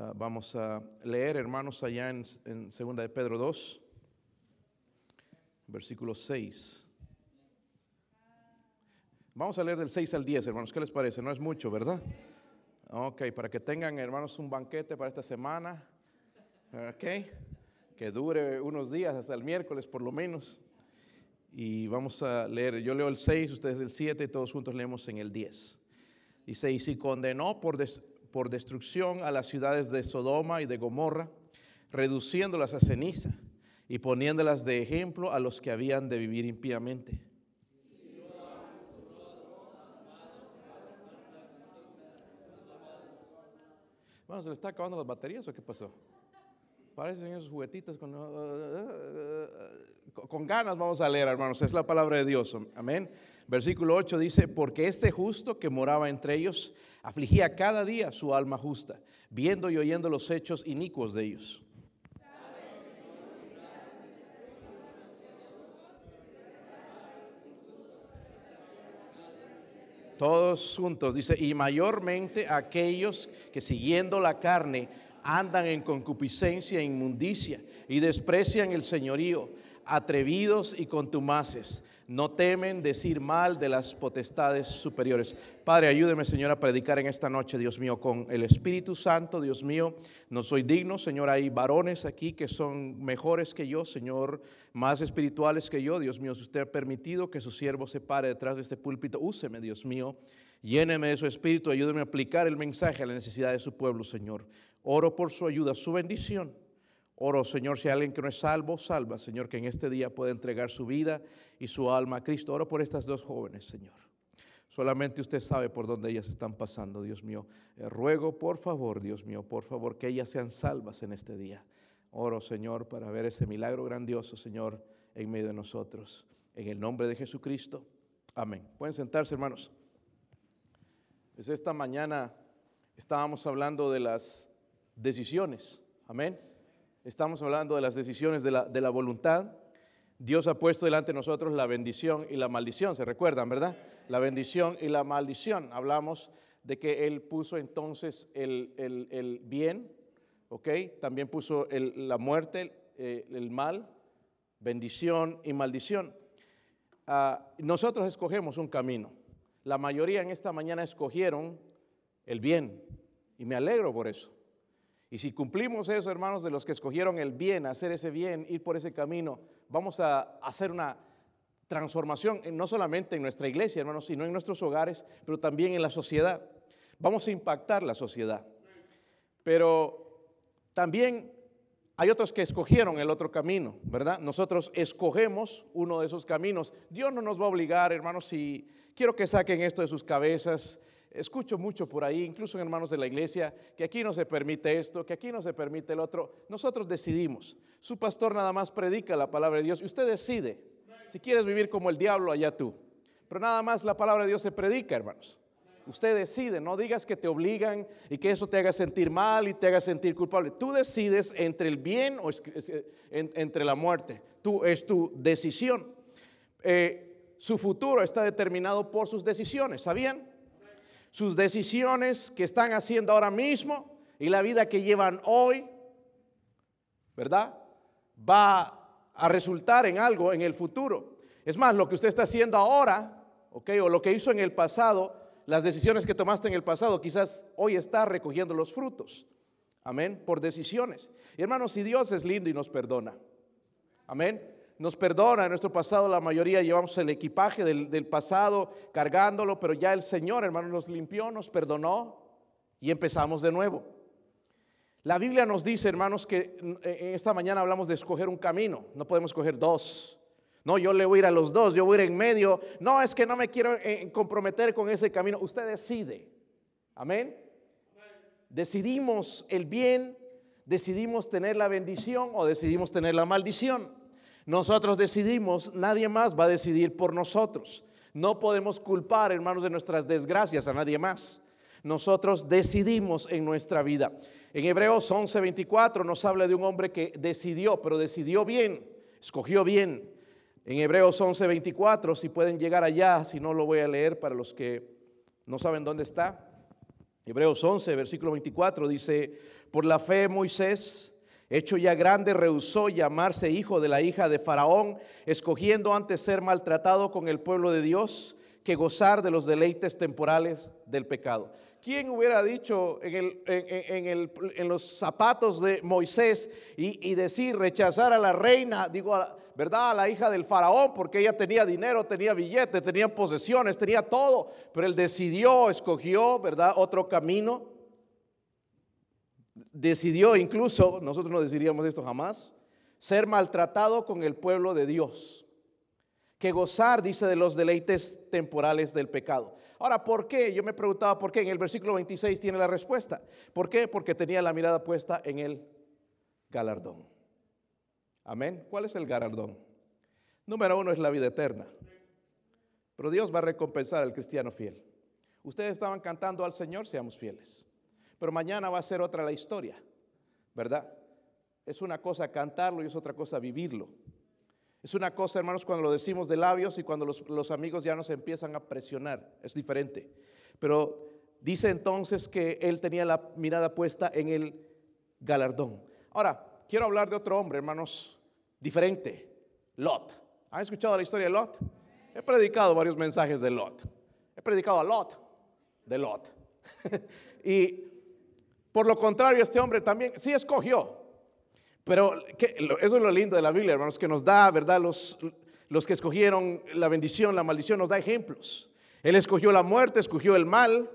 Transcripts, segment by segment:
Ah, vamos a leer, hermanos, allá en, en 2 de Pedro 2, versículo 6. Vamos a leer del 6 al 10, hermanos. ¿Qué les parece? No es mucho, ¿verdad? Ok, para que tengan, hermanos, un banquete para esta semana. Ok, que dure unos días, hasta el miércoles por lo menos. Y vamos a leer, yo leo el 6, ustedes el 7, y todos juntos leemos en el 10. Dice, y si condenó por, des- por destrucción a las ciudades de Sodoma y de Gomorra, reduciéndolas a ceniza y poniéndolas de ejemplo a los que habían de vivir impíamente. Bueno, ¿se le está acabando las baterías o qué pasó? Parecen esos juguetitos con, con- con ganas vamos a leer, hermanos. Es la palabra de Dios. Amén. Versículo 8 dice, porque este justo que moraba entre ellos afligía cada día su alma justa, viendo y oyendo los hechos inicuos de ellos. Todos juntos, dice, y mayormente aquellos que siguiendo la carne andan en concupiscencia e inmundicia y desprecian el señorío, atrevidos y contumaces, no temen decir mal de las potestades superiores. Padre, ayúdeme, Señor, a predicar en esta noche, Dios mío, con el Espíritu Santo, Dios mío. No soy digno, Señor. Hay varones aquí que son mejores que yo, Señor, más espirituales que yo. Dios mío, si usted ha permitido que su siervo se pare detrás de este púlpito, úseme, Dios mío. Lléneme de su espíritu, ayúdeme a aplicar el mensaje a la necesidad de su pueblo, Señor. Oro por su ayuda, su bendición. Oro, Señor, si hay alguien que no es salvo, salva, Señor, que en este día pueda entregar su vida y su alma a Cristo. Oro por estas dos jóvenes, Señor. Solamente usted sabe por dónde ellas están pasando, Dios mío. Eh, ruego, por favor, Dios mío, por favor, que ellas sean salvas en este día. Oro, Señor, para ver ese milagro grandioso, Señor, en medio de nosotros. En el nombre de Jesucristo. Amén. Pueden sentarse, hermanos. Pues esta mañana estábamos hablando de las decisiones. Amén. Estamos hablando de las decisiones de la, de la voluntad. Dios ha puesto delante de nosotros la bendición y la maldición, ¿se recuerdan, verdad? La bendición y la maldición. Hablamos de que Él puso entonces el, el- el bien, ¿ok? También puso el- la muerte, eh, el mal, bendición y maldición. Ah, nosotros escogemos un camino. La mayoría en esta mañana escogieron el bien y me alegro por eso. Y si cumplimos eso, hermanos, de los que escogieron el bien, hacer ese bien, ir por ese camino, vamos a hacer una transformación, en- no solamente en nuestra iglesia, hermanos, sino en nuestros hogares, pero también en la sociedad. Vamos a impactar la sociedad. Pero también hay otros que escogieron el otro camino, ¿verdad? Nosotros escogemos uno de esos caminos. Dios no nos va a obligar, hermanos, si quiero que saquen esto de sus cabezas. Escucho mucho por ahí, incluso en hermanos de la iglesia, que aquí no se permite esto, que aquí no se permite el otro. Nosotros decidimos. Su pastor nada más predica la palabra de Dios y usted decide. Si quieres vivir como el diablo, allá tú. Pero nada más la palabra de Dios se predica, hermanos. Usted decide, no digas que te obligan y que eso te haga sentir mal y te haga sentir culpable. Tú decides entre el bien o entre la muerte. Tú es tu decisión. Eh, su futuro está determinado por sus decisiones, ¿sabían? Sus decisiones que están haciendo ahora mismo y la vida que llevan hoy, ¿verdad? Va a resultar en algo en el futuro. Es más, lo que usted está haciendo ahora, ¿ok? O lo que hizo en el pasado, las decisiones que tomaste en el pasado, quizás hoy está recogiendo los frutos. Amén, por decisiones. Y hermanos, si Dios es lindo y nos perdona, amén, nos perdona en nuestro pasado, la mayoría llevamos el equipaje del, del pasado cargándolo, pero ya el Señor, hermanos, nos limpió, nos perdonó y empezamos de nuevo. La Biblia nos dice, hermanos, que esta mañana hablamos de escoger un camino, no podemos escoger dos. No, yo le voy a ir a los dos, yo voy a ir en medio. No, es que no me quiero eh, comprometer con ese camino. Usted decide. Amén. Decidimos el bien, decidimos tener la bendición o decidimos tener la maldición. Nosotros decidimos, nadie más va a decidir por nosotros. No podemos culpar, hermanos, de nuestras desgracias a nadie más. Nosotros decidimos en nuestra vida. En Hebreos 11:24 nos habla de un hombre que decidió, pero decidió bien, escogió bien. En Hebreos 11:24, si pueden llegar allá, si no lo voy a leer para los que no saben dónde está. Hebreos 11, versículo 24 dice, por la fe Moisés, hecho ya grande, rehusó llamarse hijo de la hija de Faraón, escogiendo antes ser maltratado con el pueblo de Dios que gozar de los deleites temporales del pecado. ¿Quién hubiera dicho en, los zapatos de Moisés y, decir rechazar a la reina, digo, ¿verdad? A la hija del faraón, porque ella tenía dinero, tenía billete, tenía posesiones, tenía todo, pero él decidió, escogió, ¿verdad? Otro camino. Decidió incluso, nosotros no decidiríamos esto jamás, ser maltratado con el pueblo de Dios que gozar, dice, de los deleites temporales del pecado. Ahora, ¿por qué? Yo me preguntaba por qué. En el versículo 26 tiene la respuesta. ¿Por qué? Porque tenía la mirada puesta en el galardón. Amén. ¿Cuál es el galardón? Número uno es la vida eterna. Pero Dios va a recompensar al cristiano fiel. Ustedes estaban cantando al Señor, seamos fieles. Pero mañana va a ser otra la historia, ¿verdad? Es una cosa cantarlo y es otra cosa vivirlo. Es una cosa, hermanos, cuando lo decimos de labios y cuando los, amigos ya nos empiezan a presionar. Es diferente. Pero dice entonces que él tenía la mirada puesta en el galardón. Ahora, quiero hablar de otro hombre, hermanos, diferente. Lot. ¿Han escuchado la historia de Lot? He predicado varios mensajes de Lot. He predicado a Lot, de Lot. y por lo contrario, este hombre también sí escogió. Pero eso es lo lindo de la Biblia, hermanos, que nos da, ¿verdad? Los, los que escogieron la bendición, la maldición, nos da ejemplos. Él escogió la muerte, escogió el mal.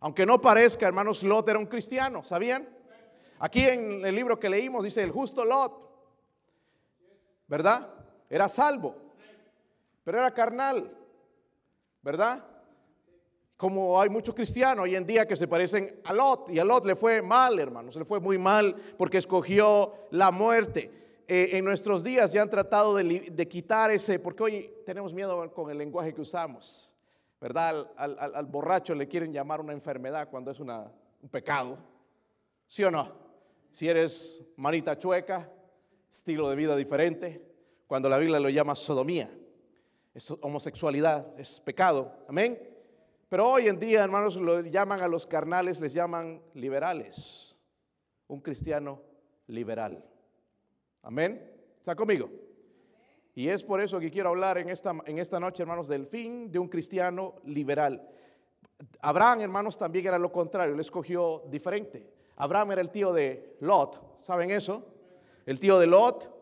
Aunque no parezca, hermanos, Lot era un cristiano, ¿sabían? Aquí en el libro que leímos dice el justo Lot, ¿verdad? Era salvo, pero era carnal, ¿verdad? Como hay muchos cristianos hoy en día que se parecen a Lot, y a Lot le fue mal, hermanos, le fue muy mal porque escogió la muerte. Eh, en nuestros días ya han tratado de, quitar ese, porque hoy tenemos miedo con el lenguaje que usamos, ¿verdad? Al, borracho le quieren llamar una enfermedad cuando es un pecado, ¿sí o no? Si eres manita chueca, estilo de vida diferente, cuando la Biblia lo llama sodomía, es homosexualidad, es pecado, amén. Pero hoy en día, hermanos, lo llaman a los carnales, les llaman liberales. Un cristiano liberal. Amén. ¿Está conmigo? Y es por eso que quiero hablar en esta, en esta noche, hermanos, del fin de un cristiano liberal. Abraham, hermanos, también era lo contrario, él escogió diferente. Abraham era el tío de Lot, ¿saben eso? El tío de Lot.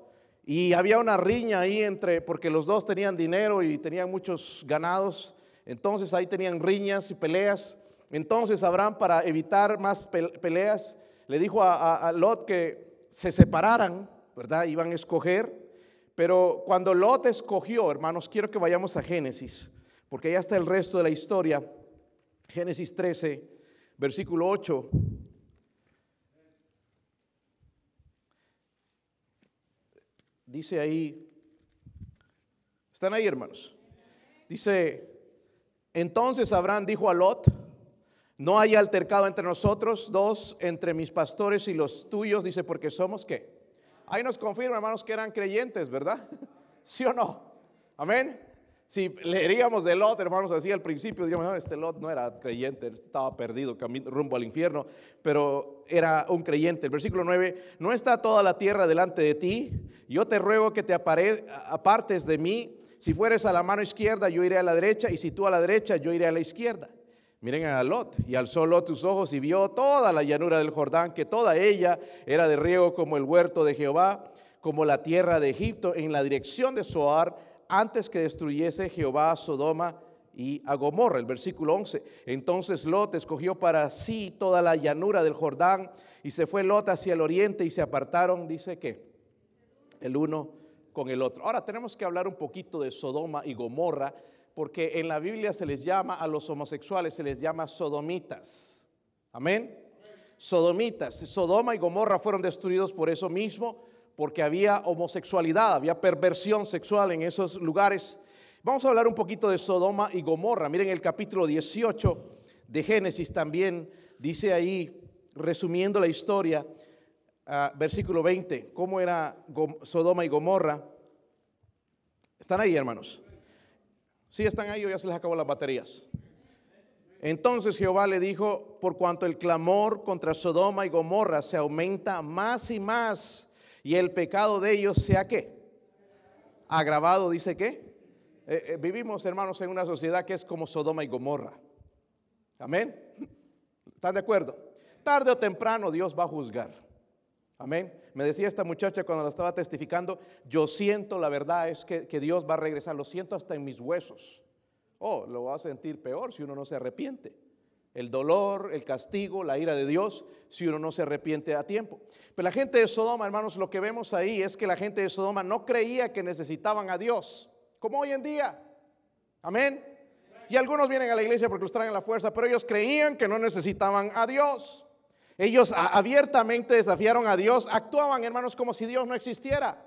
Y había una riña ahí entre, porque los dos tenían dinero y tenían muchos ganados entonces ahí tenían riñas y peleas. Entonces Abraham, para evitar más peleas, le dijo a, Lot que se separaran, ¿verdad? Iban a escoger. Pero cuando Lot escogió, hermanos, quiero que vayamos a Génesis, porque ya está el resto de la historia. Génesis 13, versículo 8. Dice ahí, ¿están ahí hermanos? Dice, entonces Abraham dijo a Lot, no hay altercado entre nosotros dos, entre mis pastores y los tuyos, dice, porque somos qué. Ahí nos confirma, hermanos, que eran creyentes, ¿verdad? ¿Sí o no? Amén. Si leeríamos de Lot, hermanos, así al principio, diríamos, no, este Lot no era creyente, estaba perdido, rumbo al infierno, pero era un creyente. El versículo 9, no está toda la tierra delante de ti, yo te ruego que te apartes de mí si fueres a la mano izquierda, yo iré a la derecha, y si tú a la derecha, yo iré a la izquierda. Miren a Lot, y alzó Lot tus ojos y vio toda la llanura del Jordán, que toda ella era de riego como el huerto de Jehová, como la tierra de Egipto, en la dirección de Soar, antes que destruyese Jehová a Sodoma y a Gomorra. El versículo 11. Entonces Lot escogió para sí toda la llanura del Jordán, y se fue Lot hacia el oriente, y se apartaron, dice que, el uno el otro. Ahora tenemos que hablar un poquito de Sodoma y Gomorra, porque en la Biblia se les llama a los homosexuales, se les llama sodomitas. Amén. Sodomitas. Sodoma y Gomorra fueron destruidos por eso mismo, porque había homosexualidad, había perversión sexual en esos lugares. Vamos a hablar un poquito de Sodoma y Gomorra. Miren el capítulo 18 de Génesis también dice ahí, resumiendo la historia, versículo 20, cómo era Sodoma y Gomorra. ¿Están ahí, hermanos? ¿Sí están ahí o ya se les acabó las baterías? Entonces Jehová le dijo, por cuanto el clamor contra Sodoma y Gomorra se aumenta más y más, y el pecado de ellos sea qué? Agravado, dice que. Eh, eh, vivimos, hermanos, en una sociedad que es como Sodoma y Gomorra. Amén. ¿Están de acuerdo? Tarde o temprano Dios va a juzgar. Amén. Me decía esta muchacha cuando la estaba testificando, yo siento, la verdad es que, que Dios va a regresar, lo siento hasta en mis huesos. Oh, lo va a sentir peor si uno no se arrepiente. El dolor, el castigo, la ira de Dios, si uno no se arrepiente a tiempo. Pero la gente de Sodoma, hermanos, lo que vemos ahí es que la gente de Sodoma no creía que necesitaban a Dios, como hoy en día. Amén. Y algunos vienen a la iglesia porque los traen la fuerza, pero ellos creían que no necesitaban a Dios. Ellos abiertamente desafiaron a Dios, actuaban, hermanos, como si Dios no existiera,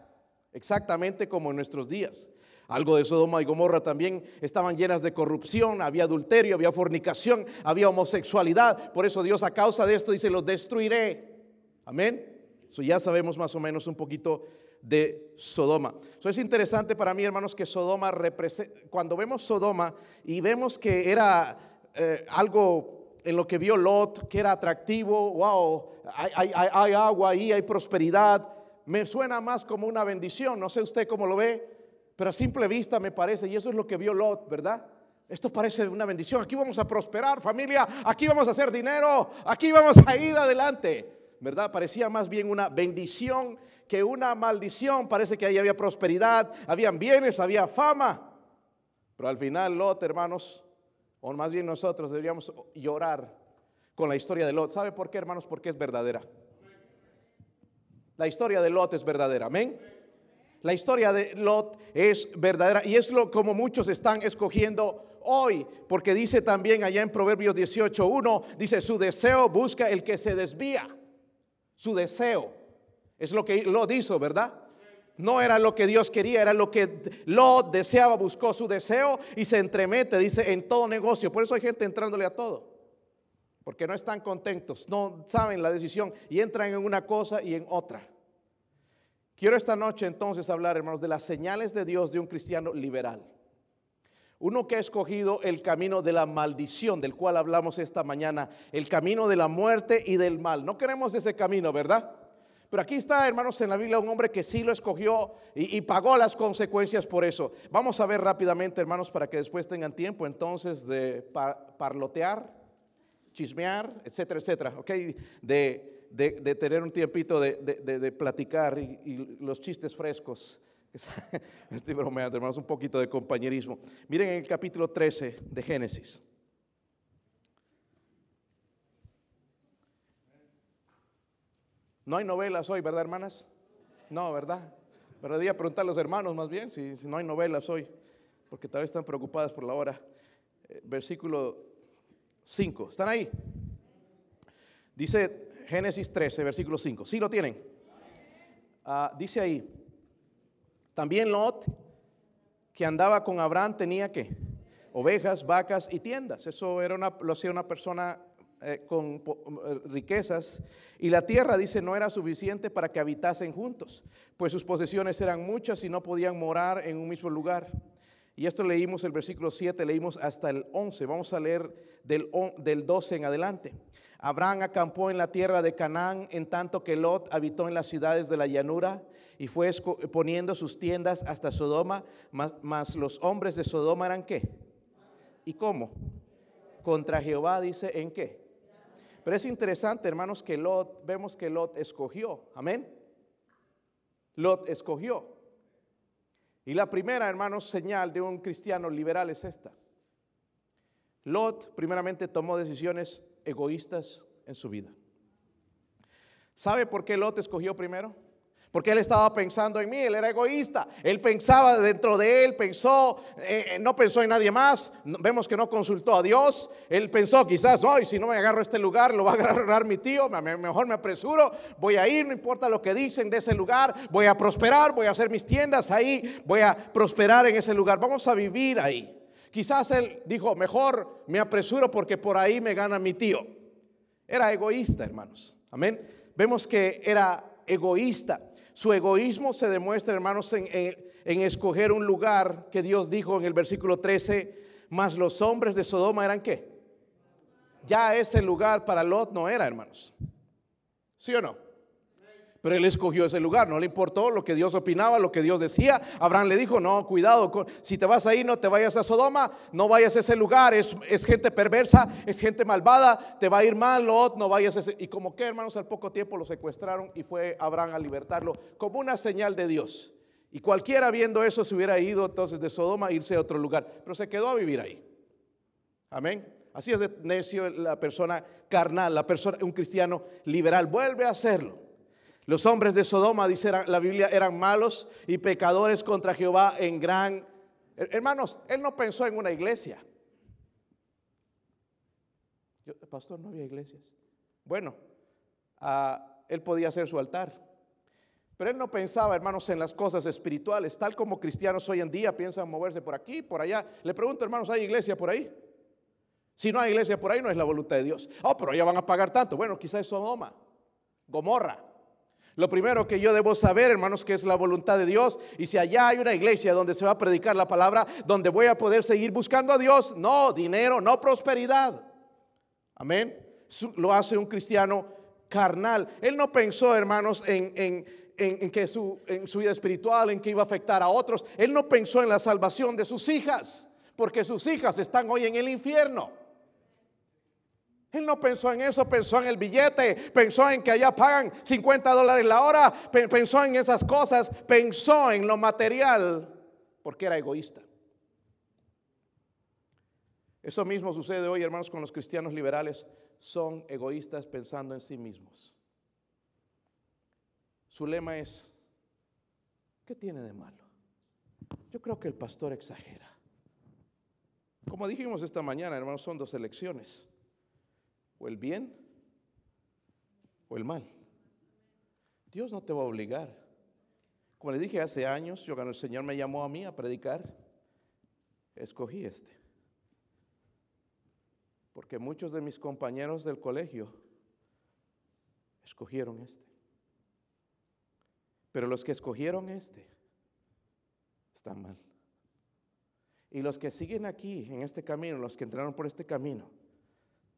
exactamente como en nuestros días. Algo de Sodoma y Gomorra también estaban llenas de corrupción, había adulterio, había fornicación, había homosexualidad. Por eso Dios a causa de esto dice, los destruiré. Amén. Eso ya sabemos más o menos un poquito de Sodoma. Eso es interesante para mí, hermanos, que Sodoma representa, cuando vemos Sodoma y vemos que era eh, algo en lo que vio Lot, que era atractivo, wow, hay, agua ahí, hay prosperidad, me suena más como una bendición, no sé usted cómo lo ve, pero a simple vista me parece, y eso es lo que vio Lot, ¿verdad? Esto parece una bendición. Aquí vamos a prosperar, familia. Aquí vamos a hacer dinero. Aquí vamos a ir adelante. ¿Verdad? Parecía más bien una bendición que una maldición. Parece que ahí había prosperidad, habían bienes, había fama. Pero al final Lot, hermanos, o más bien nosotros deberíamos llorar con la historia de Lot. ¿Sabe por qué, hermanos? Porque es verdadera. La historia de Lot es verdadera. Amén. La historia de Lot es verdadera y es lo como muchos están escogiendo hoy, porque dice también allá en Proverbios 18:1 dice su deseo busca el que se desvía. Su deseo es lo que Lot hizo, ¿verdad? No era lo que Dios quería, era lo que Lot deseaba, buscó su deseo y se entremete, dice, en todo negocio. Por eso hay gente entrándole a todo. Porque no están contentos, no saben la decisión y entran en una cosa y en otra. Quiero esta noche entonces hablar, hermanos, de las señales de Dios de un cristiano liberal. Uno que ha escogido el camino de la maldición, del cual hablamos esta mañana, el camino de la muerte y del mal. No queremos ese camino, ¿verdad? Pero aquí está, hermanos, en la Biblia un hombre que sí lo escogió y, pagó las consecuencias por eso. Vamos a ver rápidamente, hermanos, para que después tengan tiempo entonces de parlotear, chismear, etcétera, etcétera, ¿ok? De tener un tiempito de, platicar y, los chistes frescos. Estoy bromeando, hermanos, un poquito de compañerismo. Miren en el capítulo 13 de Génesis. No hay novelas hoy, ¿verdad, hermanas? No, ¿verdad? Pero debía preguntar a los hermanos más bien si, no hay novelas hoy, porque tal vez están preocupadas por la hora. Eh, versículo 5, ¿están ahí? Dice Génesis 13, versículo 5. ¿Sí lo tienen? Ah, dice ahí, también Lot, que andaba con Abraham, tenía que ovejas, vacas y tiendas. Eso era una, lo hacía una persona eh, con eh, riquezas. Y la tierra, dice, no era suficiente para que habitasen juntos, pues sus posesiones eran muchas y no podían morar en un mismo lugar. Y esto leímos el versículo 7, leímos hasta el 11. Vamos a leer del, del 12 en adelante. Abraham acampó en la tierra de Canaán, en tanto que Lot habitó en las ciudades de la llanura y fue poniendo sus tiendas hasta Sodoma, mas, los hombres de Sodoma eran qué? ¿Y cómo? Contra Jehová dice en qué. Pero es interesante, hermanos, que Lot, vemos que Lot escogió, amén. Lot escogió. Y la primera, hermanos, señal de un cristiano liberal es esta. Lot primeramente tomó decisiones egoístas en su vida. ¿Sabe por qué Lot escogió primero? Porque él estaba pensando en mí, él era egoísta. Él pensaba dentro de él, pensó, eh, eh, no pensó en nadie más. Vemos que no consultó a Dios. Él pensó quizás, hoy si no me agarro este lugar, lo va a agarrar mi tío, mejor me apresuro, voy a ir, no importa lo que dicen de ese lugar, voy a prosperar, voy a hacer mis tiendas ahí, voy a prosperar en ese lugar, vamos a vivir ahí. Quizás él dijo, mejor me apresuro porque por ahí me gana mi tío. Era egoísta, hermanos. Amén. Vemos que era egoísta. Su egoísmo se demuestra, hermanos, en, en, escoger un lugar que Dios dijo en el versículo 13, más los hombres de Sodoma eran qué? ya ese lugar para Lot no era, hermanos. ¿Sí o no? Pero él escogió ese lugar, no le importó lo que Dios opinaba, lo que Dios decía. Abraham le dijo, no, cuidado, si te vas ahí, no te vayas a Sodoma, no vayas a ese lugar, es, gente perversa, es gente malvada, te va a ir mal, Lot, no vayas a ese... Y como que, hermanos, al poco tiempo lo secuestraron y fue Abraham a libertarlo como una señal de Dios. Y cualquiera viendo eso se hubiera ido entonces de Sodoma a irse a otro lugar, pero se quedó a vivir ahí. Amén. Así es de necio la persona carnal, la persona, un cristiano liberal, vuelve a hacerlo. Los hombres de Sodoma, dice la Biblia, eran malos y pecadores contra Jehová en gran... Hermanos, él no pensó en una iglesia. pastor, no había iglesias. Bueno, ah, él podía hacer su altar. Pero él no pensaba, hermanos, en las cosas espirituales, tal como cristianos hoy en día piensan moverse por aquí, por allá. Le pregunto, hermanos, ¿hay iglesia por ahí? Si no hay iglesia por ahí, no es la voluntad de Dios. Oh, pero ya van a pagar tanto. Bueno, quizás es Sodoma, Gomorra. Lo primero que yo debo saber, hermanos, que es la voluntad de Dios. Y si allá hay una iglesia donde se va a predicar la palabra, donde voy a poder seguir buscando a Dios, no dinero, no prosperidad. Amén. Lo hace un cristiano carnal. Él no pensó, hermanos, en, en, que su, en su vida espiritual, en que iba a afectar a otros. Él no pensó en la salvación de sus hijas, porque sus hijas están hoy en el infierno. Él no pensó en eso, pensó en el billete, pensó en que allá pagan 50 dólares la hora, pensó en esas cosas, pensó en lo material, porque era egoísta. Eso mismo sucede hoy, hermanos, con los cristianos liberales. Son egoístas pensando en sí mismos. Su lema es, ¿qué tiene de malo? Yo creo que el pastor exagera. Como dijimos esta mañana, hermanos, son dos elecciones o el bien o el mal. Dios no te va a obligar. Como le dije hace años, yo cuando el Señor me llamó a mí a predicar, escogí este. Porque muchos de mis compañeros del colegio escogieron este. Pero los que escogieron este están mal. Y los que siguen aquí en este camino, los que entraron por este camino,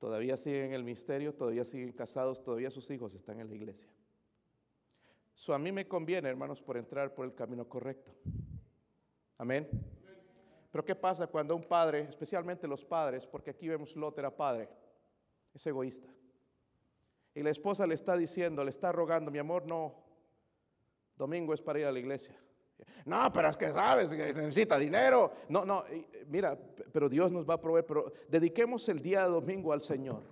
todavía siguen en el misterio, todavía siguen casados, todavía sus hijos están en la iglesia. So a mí me conviene, hermanos, por entrar por el camino correcto. Amén. Pero ¿qué pasa cuando un padre, especialmente los padres, porque aquí vemos Lot era padre, es egoísta? Y la esposa le está diciendo, le está rogando, mi amor, no, domingo es para ir a la iglesia. No, pero es que sabes que necesita dinero. No, no, mira, pero Dios nos va a proveer, pero dediquemos el día de domingo al Señor.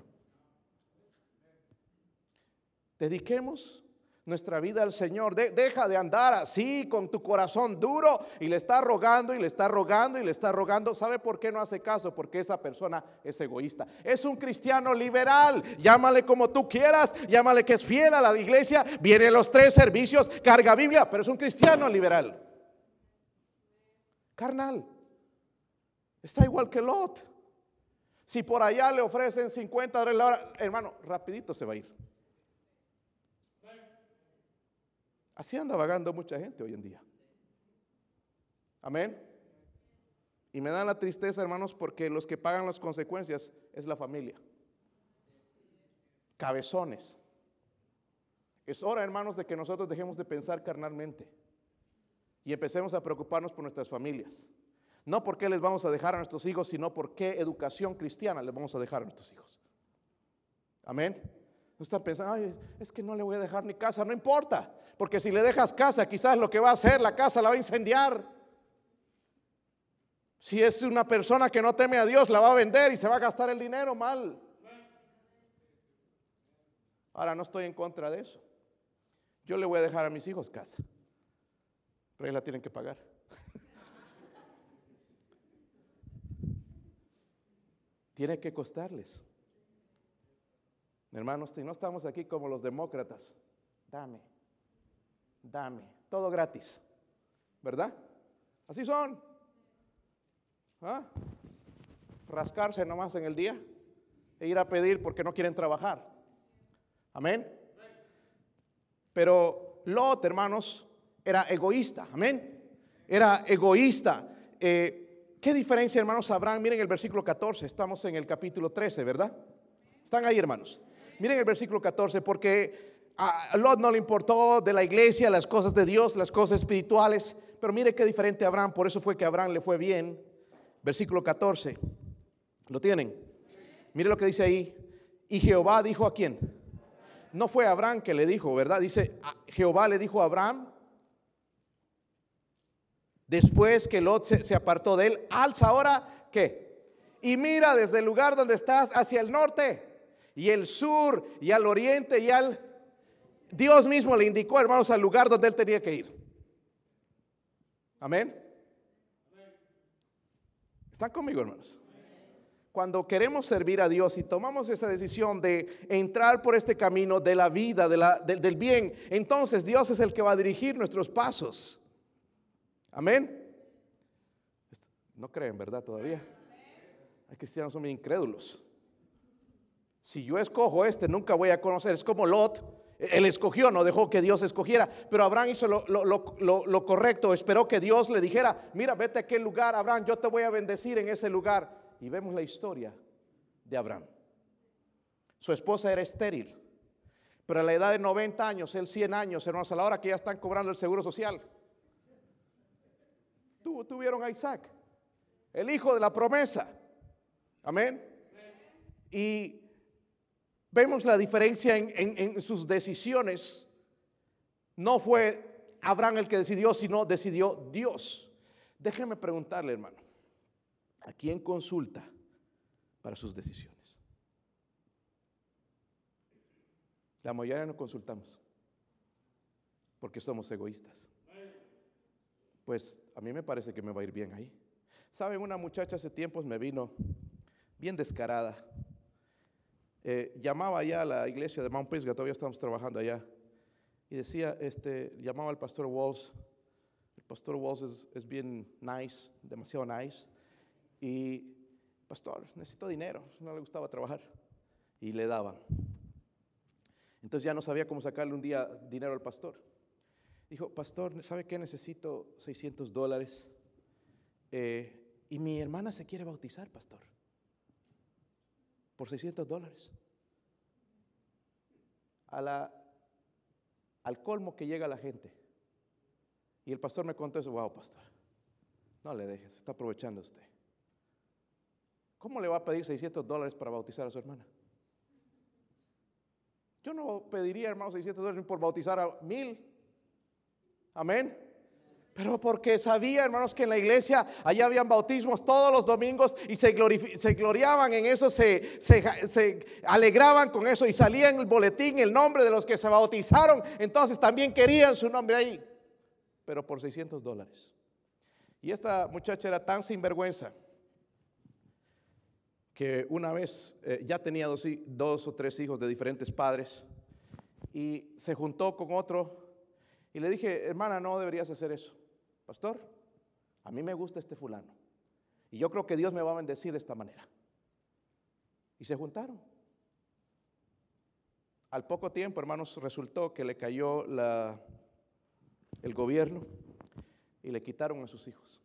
Dediquemos nuestra vida al Señor. deja de andar así con tu corazón duro y le está rogando y le está rogando y le está rogando. ¿Sabe por qué no hace caso? Porque esa persona es egoísta. Es un cristiano liberal. Llámale como tú quieras. Llámale que es fiel a la iglesia. Viene los tres servicios, carga Biblia, pero es un cristiano liberal. Carnal. Está igual que Lot. Si por allá le ofrecen 50 dólares la hora, hermano, rapidito se va a ir. Así anda vagando mucha gente hoy en día. Amén. Y me da la tristeza, hermanos, porque los que pagan las consecuencias es la familia. Cabezones. Es hora, hermanos, de que nosotros dejemos de pensar carnalmente y empecemos a preocuparnos por nuestras familias. No por qué les vamos a dejar a nuestros hijos, sino por qué educación cristiana les vamos a dejar a nuestros hijos. Amén. No están pensando, Ay, es que no le voy a dejar ni casa, no importa. Porque si le dejas casa, quizás lo que va a hacer, la casa la va a incendiar. Si es una persona que no teme a Dios, la va a vender y se va a gastar el dinero mal. Ahora no estoy en contra de eso. Yo le voy a dejar a mis hijos casa. Pero ellos la tienen que pagar. Tiene que costarles. Hermanos, no estamos aquí como los demócratas. Dame, dame, todo gratis, ¿verdad? Así son. ¿Ah? Rascarse nomás en el día e ir a pedir porque no quieren trabajar. Amén. Pero Lot, hermanos, era egoísta. Amén. Era egoísta. Eh, ¿Qué diferencia, hermanos, Abraham? Miren el versículo 14, estamos en el capítulo 13, ¿verdad? Están ahí, hermanos. Miren el versículo 14, porque a Lot no le importó de la iglesia, las cosas de Dios, las cosas espirituales. Pero mire qué diferente Abraham, por eso fue que Abraham le fue bien. Versículo 14. ¿Lo tienen? Mire lo que dice ahí. Y Jehová dijo a quién. No fue Abraham que le dijo, ¿verdad? Dice, Jehová le dijo a Abraham, después que Lot se, se apartó de él, alza ahora, ¿qué? Y mira desde el lugar donde estás hacia el norte y el sur y al oriente y al... Dios mismo le indicó, hermanos, al lugar donde él tenía que ir. Amén. ¿Están conmigo, hermanos? Cuando queremos servir a Dios y tomamos esa decisión de entrar por este camino de la vida, del bien, entonces Dios es el que va a dirigir nuestros pasos. Amén. No creen, ¿verdad? Todavía. Hay cristianos son muy incrédulos. Si yo escojo este, nunca voy a conocer. Es como Lot. Él escogió, no dejó que Dios escogiera. Pero Abraham hizo lo, correcto. Esperó que Dios le dijera, mira, vete a aquel lugar, Abraham, yo te voy a bendecir en ese lugar. Y vemos la historia de Abraham. Su esposa era estéril. Pero a la edad de 90 años, él 100 años, hermanos, a la hora que ya están cobrando el seguro social. tuvieron a Isaac, el hijo de la promesa. Amén. Y Vemos la diferencia en, sus decisiones. No fue Abraham el que decidió, sino decidió Dios. Déjeme preguntarle, hermano, ¿a quién consulta para sus decisiones? La mayoría no consultamos porque somos egoístas. Pues a mí me parece que me va a ir bien ahí. Saben, una muchacha hace tiempos me vino bien descarada eh, llamaba allá a la iglesia de Mount Pisgah, todavía estamos trabajando allá, y decía, este, llamaba al pastor Walls, el pastor Walls es, bien nice, demasiado nice, y pastor, necesito dinero, no le gustaba trabajar, y le daban. Entonces ya no sabía cómo sacarle un día dinero al pastor. Dijo, pastor, ¿sabe qué? Necesito 600 dólares. Eh, y mi hermana se quiere bautizar, pastor por 600 dólares. A la, al colmo que llega la gente. Y el pastor me contó eso, wow, pastor, no le dejes, está aprovechando usted. ¿Cómo le va a pedir 600 dólares para bautizar a su hermana? Yo no pediría, hermano, 600 dólares por bautizar a mil. Amén. Pero porque sabía, hermanos, que en la iglesia allá habían bautismos todos los domingos y se, se gloriaban en eso, se, alegraban con eso y salía en el boletín el nombre de los que se bautizaron. Entonces también querían su nombre ahí, pero por 600 dólares. Y esta muchacha era tan sinvergüenza que una vez eh, ya tenía dos, dos o tres hijos de diferentes padres y se juntó con otro y le dije, hermana, no deberías hacer eso pastor, a mí me gusta este fulano. Y yo creo que Dios me va a bendecir de esta manera. Y se juntaron. Al poco tiempo, hermanos, resultó que le cayó la, el gobierno y le quitaron a sus hijos.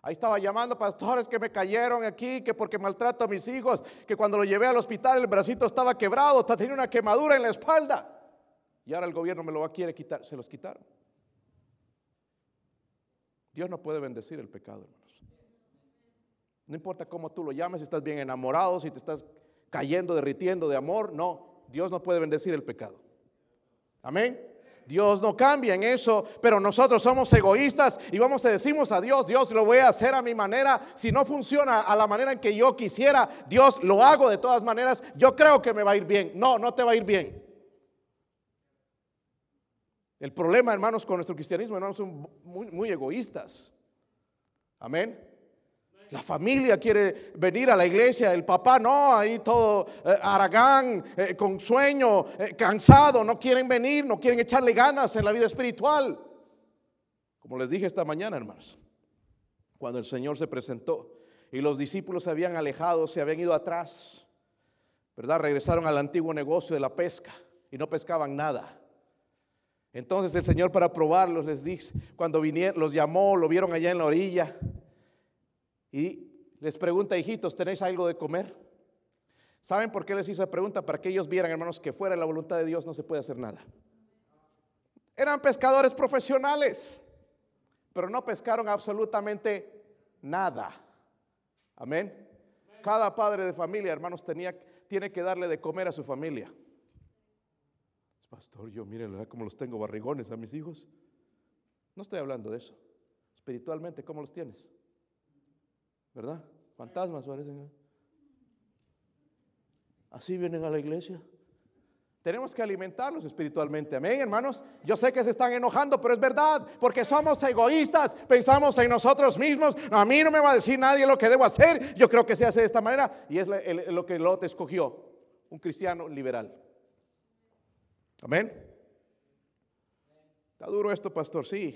Ahí estaba llamando pastores que me cayeron aquí, que porque maltrato a mis hijos, que cuando lo llevé al hospital el bracito estaba quebrado, tenía una quemadura en la espalda. Y ahora el gobierno me lo quiere quitar, se los quitaron. Dios no puede bendecir el pecado, hermanos. No importa cómo tú lo llames, si estás bien enamorado, si te estás cayendo, derritiendo de amor, no, Dios no puede bendecir el pecado. Amén. Dios no cambia en eso, pero nosotros somos egoístas y vamos a decimos a Dios, Dios lo voy a hacer a mi manera. Si no funciona a la manera en que yo quisiera, Dios lo hago de todas maneras. Yo creo que me va a ir bien. No, no te va a ir bien. El problema, hermanos, con nuestro cristianismo, hermanos, son muy, egoístas. Amén. La familia quiere venir a la iglesia, el papá no, ahí todo eh, aragán, eh, con sueño, eh, cansado, no quieren venir, no quieren echarle ganas en la vida espiritual. Como les dije esta mañana, hermanos, cuando el Señor se presentó y los discípulos se habían alejado, se habían ido atrás, ¿verdad? Regresaron al antiguo negocio de la pesca y no pescaban nada. Entonces el Señor para probarlos les dice, cuando vinieron, los llamó, lo vieron allá en la orilla y les pregunta, hijitos, ¿tenéis algo de comer? ¿Saben por qué les hice esa pregunta? Para que ellos vieran, hermanos, que fuera la voluntad de Dios no se puede hacer nada. Eran pescadores profesionales, pero no pescaron absolutamente nada. Amén. Cada padre de familia, hermanos, tenía, tiene que darle de comer a su familia. Pastor, yo miren, cómo los tengo barrigones a mis hijos. No estoy hablando de eso. Espiritualmente, ¿cómo los tienes? ¿Verdad? Fantasmas parecen. Así vienen a la iglesia. Tenemos que alimentarlos espiritualmente. Amén, hermanos. Yo sé que se están enojando, pero es verdad, porque somos egoístas, pensamos en nosotros mismos. A mí no me va a decir nadie lo que debo hacer. Yo creo que se hace de esta manera y es lo que Lot escogió, un cristiano liberal. Amén. Está duro esto, pastor, sí.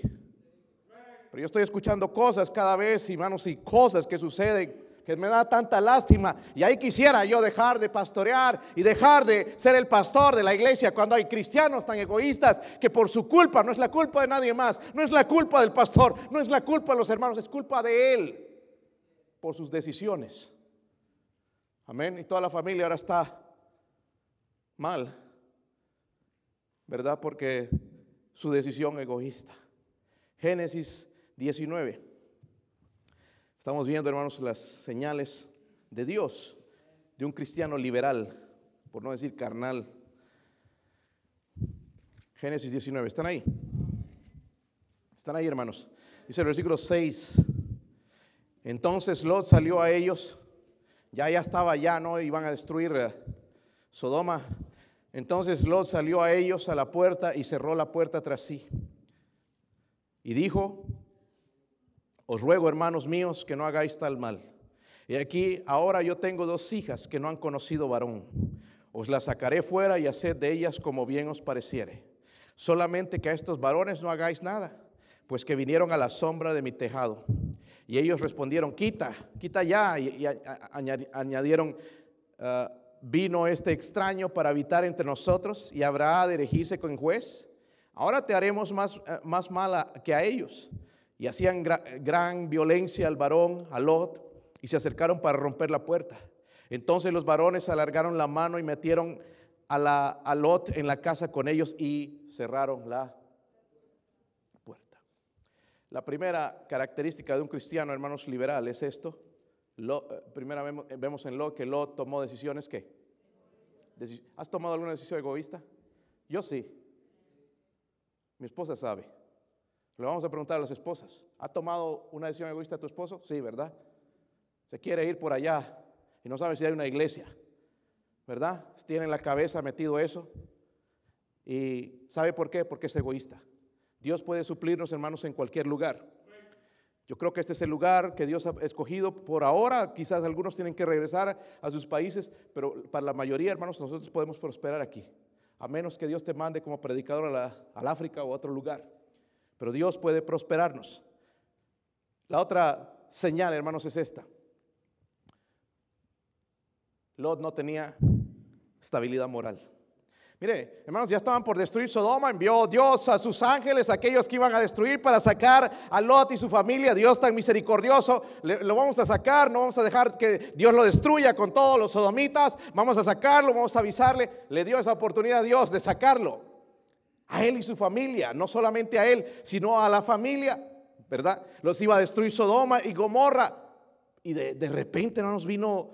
Pero yo estoy escuchando cosas cada vez, hermanos, y cosas que suceden que me da tanta lástima. Y ahí quisiera yo dejar de pastorear y dejar de ser el pastor de la iglesia cuando hay cristianos tan egoístas que por su culpa, no es la culpa de nadie más, no es la culpa del pastor, no es la culpa de los hermanos, es culpa de él por sus decisiones. Amén. Y toda la familia ahora está mal, ¿verdad? Porque su decisión egoísta. Génesis 19. Estamos viendo, hermanos, las señales de Dios, de un cristiano liberal, por no decir carnal. Génesis 19, ¿están ahí? ¿Están ahí, hermanos? Dice el versículo 6. Entonces Lot salió a ellos, ya ya estaba ya, ¿no? Iban a destruir eh, Sodoma. Entonces Lot salió a ellos a la puerta y cerró la puerta tras sí. Y dijo, os ruego, hermanos míos, que no hagáis tal mal. Y aquí ahora yo tengo dos hijas que no han conocido varón. Os las sacaré fuera y haced de ellas como bien os pareciere. Solamente que a estos varones no hagáis nada, pues que vinieron a la sombra de mi tejado. Y ellos respondieron, quita, quita ya. Y, añadieron, ah, vino este extraño para habitar entre nosotros y habrá de elegirse con juez. Ahora te haremos más, eh, más mala que a ellos y hacían gran violencia al varón, a Lot, y se acercaron para romper la puerta. Entonces los varones alargaron la mano y metieron a, la, a Lot en la casa con ellos y cerraron la puerta. La primera característica de un cristiano, hermanos, liberal es esto. Eh, primera vemos en Lot que Lot tomó decisiones que. ¿Has tomado alguna decisión egoísta? Yo sí. Mi esposa sabe. Le vamos a preguntar a las esposas, ¿ha tomado una decisión egoísta tu esposo? Sí, ¿verdad? Se quiere ir por allá y no sabe si hay una iglesia, ¿verdad? Tiene en la cabeza metido eso. ¿Y sabe por qué? Porque es egoísta. Dios puede suplirnos, hermanos, en cualquier lugar. Yo creo que este es el lugar que Dios ha escogido por ahora. Quizás algunos tienen que regresar a sus países, pero para la mayoría, hermanos, nosotros podemos prosperar aquí. A menos que Dios te mande como predicador al África o a otro lugar. Pero Dios puede prosperarnos. La otra señal, hermanos, es esta. Lot no tenía estabilidad moral. Mire, hermanos, ya estaban por destruir Sodoma, envió Dios a sus ángeles, aquellos que iban a destruir para sacar a Lot y su familia. Dios tan misericordioso, lo vamos a sacar, no vamos a dejar que Dios lo destruya con todos los sodomitas, vamos a sacarlo, vamos a avisarle. Le dio esa oportunidad a Dios de sacarlo a él y su familia, no solamente a él, sino a la familia, ¿verdad? Los iba a destruir Sodoma y Gomorra. Y de, repente no nos vino,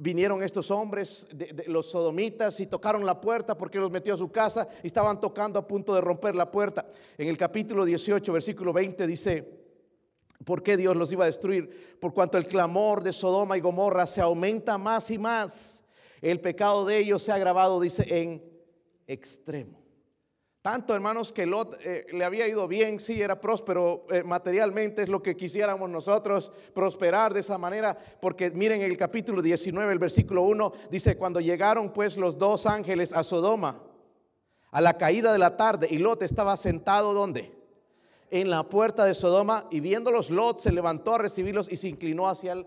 vinieron estos hombres, los sodomitas, y tocaron la puerta porque los metió a su casa y estaban tocando a punto de romper la puerta. En el capítulo 18, versículo 20 dice, ¿por qué Dios los iba a destruir? Por cuanto el clamor de Sodoma y Gomorra se aumenta más y más. El pecado de ellos se ha agravado, dice, en extremo. Tanto, hermanos, que Lot eh, le había ido bien, sí, era próspero eh, materialmente, es lo que quisiéramos nosotros, prosperar de esa manera, porque miren el capítulo 19, el versículo 1, dice, cuando llegaron pues los dos ángeles a Sodoma, a la caída de la tarde, y Lot estaba sentado, ¿dónde? En la puerta de Sodoma, y viéndolos, Lot se levantó a recibirlos y se inclinó hacia el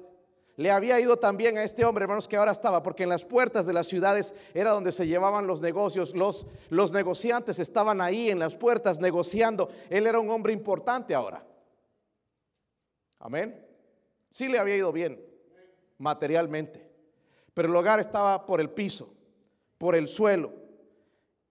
le había ido también a este hombre, hermanos, que ahora estaba, porque en las puertas de las ciudades era donde se llevaban los negocios, los, los negociantes estaban ahí en las puertas negociando. Él era un hombre importante ahora. Amén. Sí le había ido bien materialmente. pero el hogar estaba por el piso, por el suelo.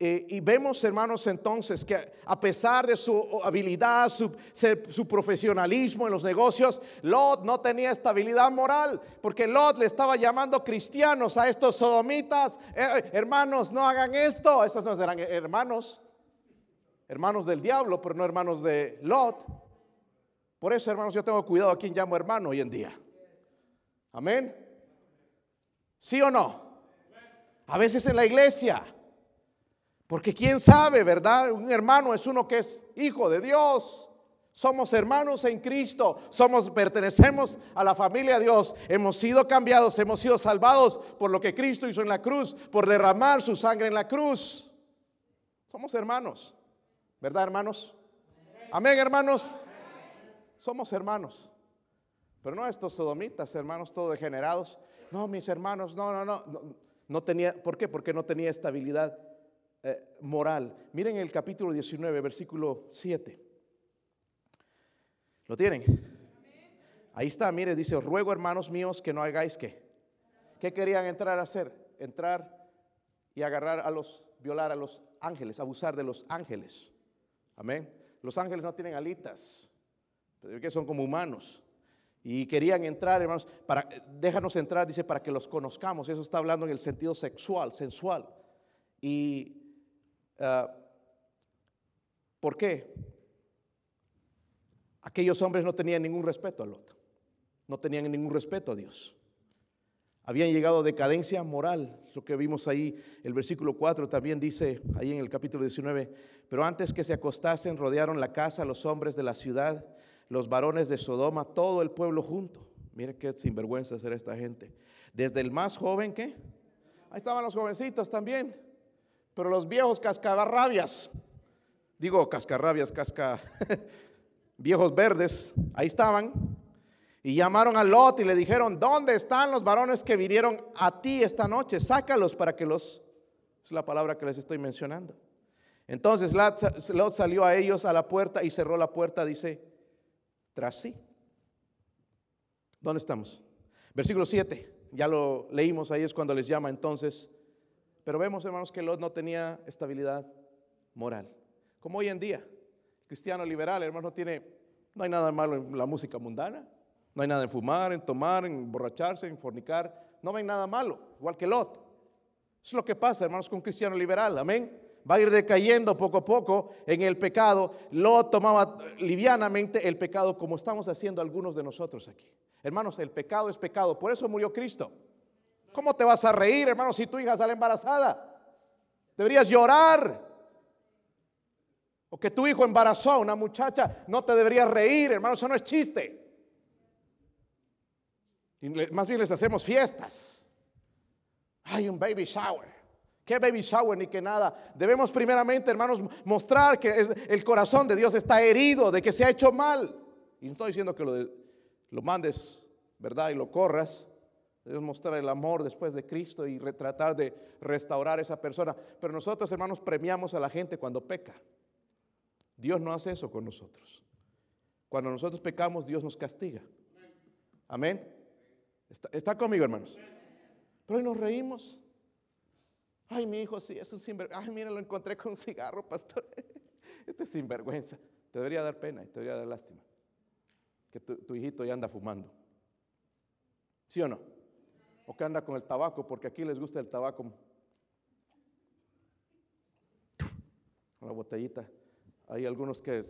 Eh, y vemos, hermanos, entonces que a pesar de su habilidad, su, profesionalismo en los negocios, Lot no tenía estabilidad moral, porque Lot le estaba llamando cristianos a estos sodomitas, eh, hermanos, no hagan esto, estos no eran hermanos, hermanos del diablo, pero no hermanos de Lot. Por eso, hermanos, yo tengo cuidado a quien llamo hermano hoy en día. Amén. ¿Sí o no? A veces en la iglesia porque quién sabe, ¿verdad? Un hermano es uno que es hijo de Dios. Somos hermanos en Cristo, somos pertenecemos a la familia de Dios. Hemos sido cambiados, hemos sido salvados por lo que Cristo hizo en la cruz, por derramar su sangre en la cruz. Somos hermanos. ¿Verdad, hermanos? Amén, hermanos. Somos hermanos. Pero no estos sodomitas, hermanos todos degenerados. No, mis hermanos, no, no, no, no, tenía, ¿por qué? Porque no tenía estabilidad eh, moral. Miren el capítulo 19, versículo 7. ¿Lo tienen? Ahí está, mire, dice, ruego hermanos míos que no hagáis que. ¿Qué querían entrar a hacer? Entrar y agarrar a los, violar a los ángeles, abusar de los ángeles. Amén. Los ángeles no tienen alitas, que son como humanos. Y querían entrar, hermanos, para, déjanos entrar, dice, para que los conozcamos. Eso está hablando en el sentido sexual, sensual. Y Ah, ¿Por qué? Aquellos hombres no tenían ningún respeto a Lot, no tenían ningún respeto a Dios. Habían llegado a decadencia moral, lo que vimos ahí, el versículo 4 también dice, ahí en el capítulo 19, pero antes que se acostasen, rodearon la casa los hombres de la ciudad, los varones de Sodoma, todo el pueblo junto. Mire qué sinvergüenza será esta gente. Desde el más joven que, ahí estaban los jovencitos también, pero los viejos cascarrabias, digo cascarrabias, casca, viejos verdes, ahí estaban. Y llamaron a Lot y le dijeron, ¿dónde están los varones que vinieron a ti esta noche? Sácalos para que los... Es la palabra que les estoy mencionando. Entonces Lot salió a ellos a la puerta y cerró la puerta, dice, tras sí. ¿Dónde estamos? Versículo 7, ya lo leímos ahí, es cuando les llama entonces pero vemos, hermanos, que Lot no tenía estabilidad moral. Como hoy en día, cristiano liberal, hermano, no tiene, no hay nada malo en la música mundana, no hay nada en fumar, en tomar, en emborracharse, en fornicar, no hay nada malo, igual que Lot. Eso es lo que pasa, hermanos, con un cristiano liberal, amén. Va a ir decayendo poco a poco en el pecado. Lot tomaba livianamente el pecado como estamos haciendo algunos de nosotros aquí. Hermanos, el pecado es pecado, por eso murió Cristo. ¿Cómo te vas a reír, hermano, si tu hija sale embarazada? Deberías llorar. O que tu hijo embarazó a una muchacha, no te deberías reír, hermano, eso no es chiste. Y más bien les hacemos fiestas. Hay un baby shower. ¿Qué baby shower ni que nada? Debemos primeramente, hermanos, mostrar que el corazón de Dios está herido, de que se ha hecho mal. Y no estoy diciendo que lo mandes, ¿verdad? Y lo corras. Debemos mostrar el amor después de Cristo y tratar de restaurar a esa persona. Pero nosotros, hermanos, premiamos a la gente cuando peca. Dios no hace eso con nosotros. Cuando nosotros pecamos, Dios nos castiga. Amén. Está, conmigo, hermanos. Pero hoy nos reímos. Ay, mi hijo, sí, es un sinvergüenza. Ay, mira, lo encontré con un cigarro, pastor. Este es sinvergüenza. Te debería dar pena y te debería dar lástima. Que tu hijito ya anda fumando. ¿Sí o no? O que anda con el tabaco, porque aquí les gusta el tabaco. La botellita. Hay algunos que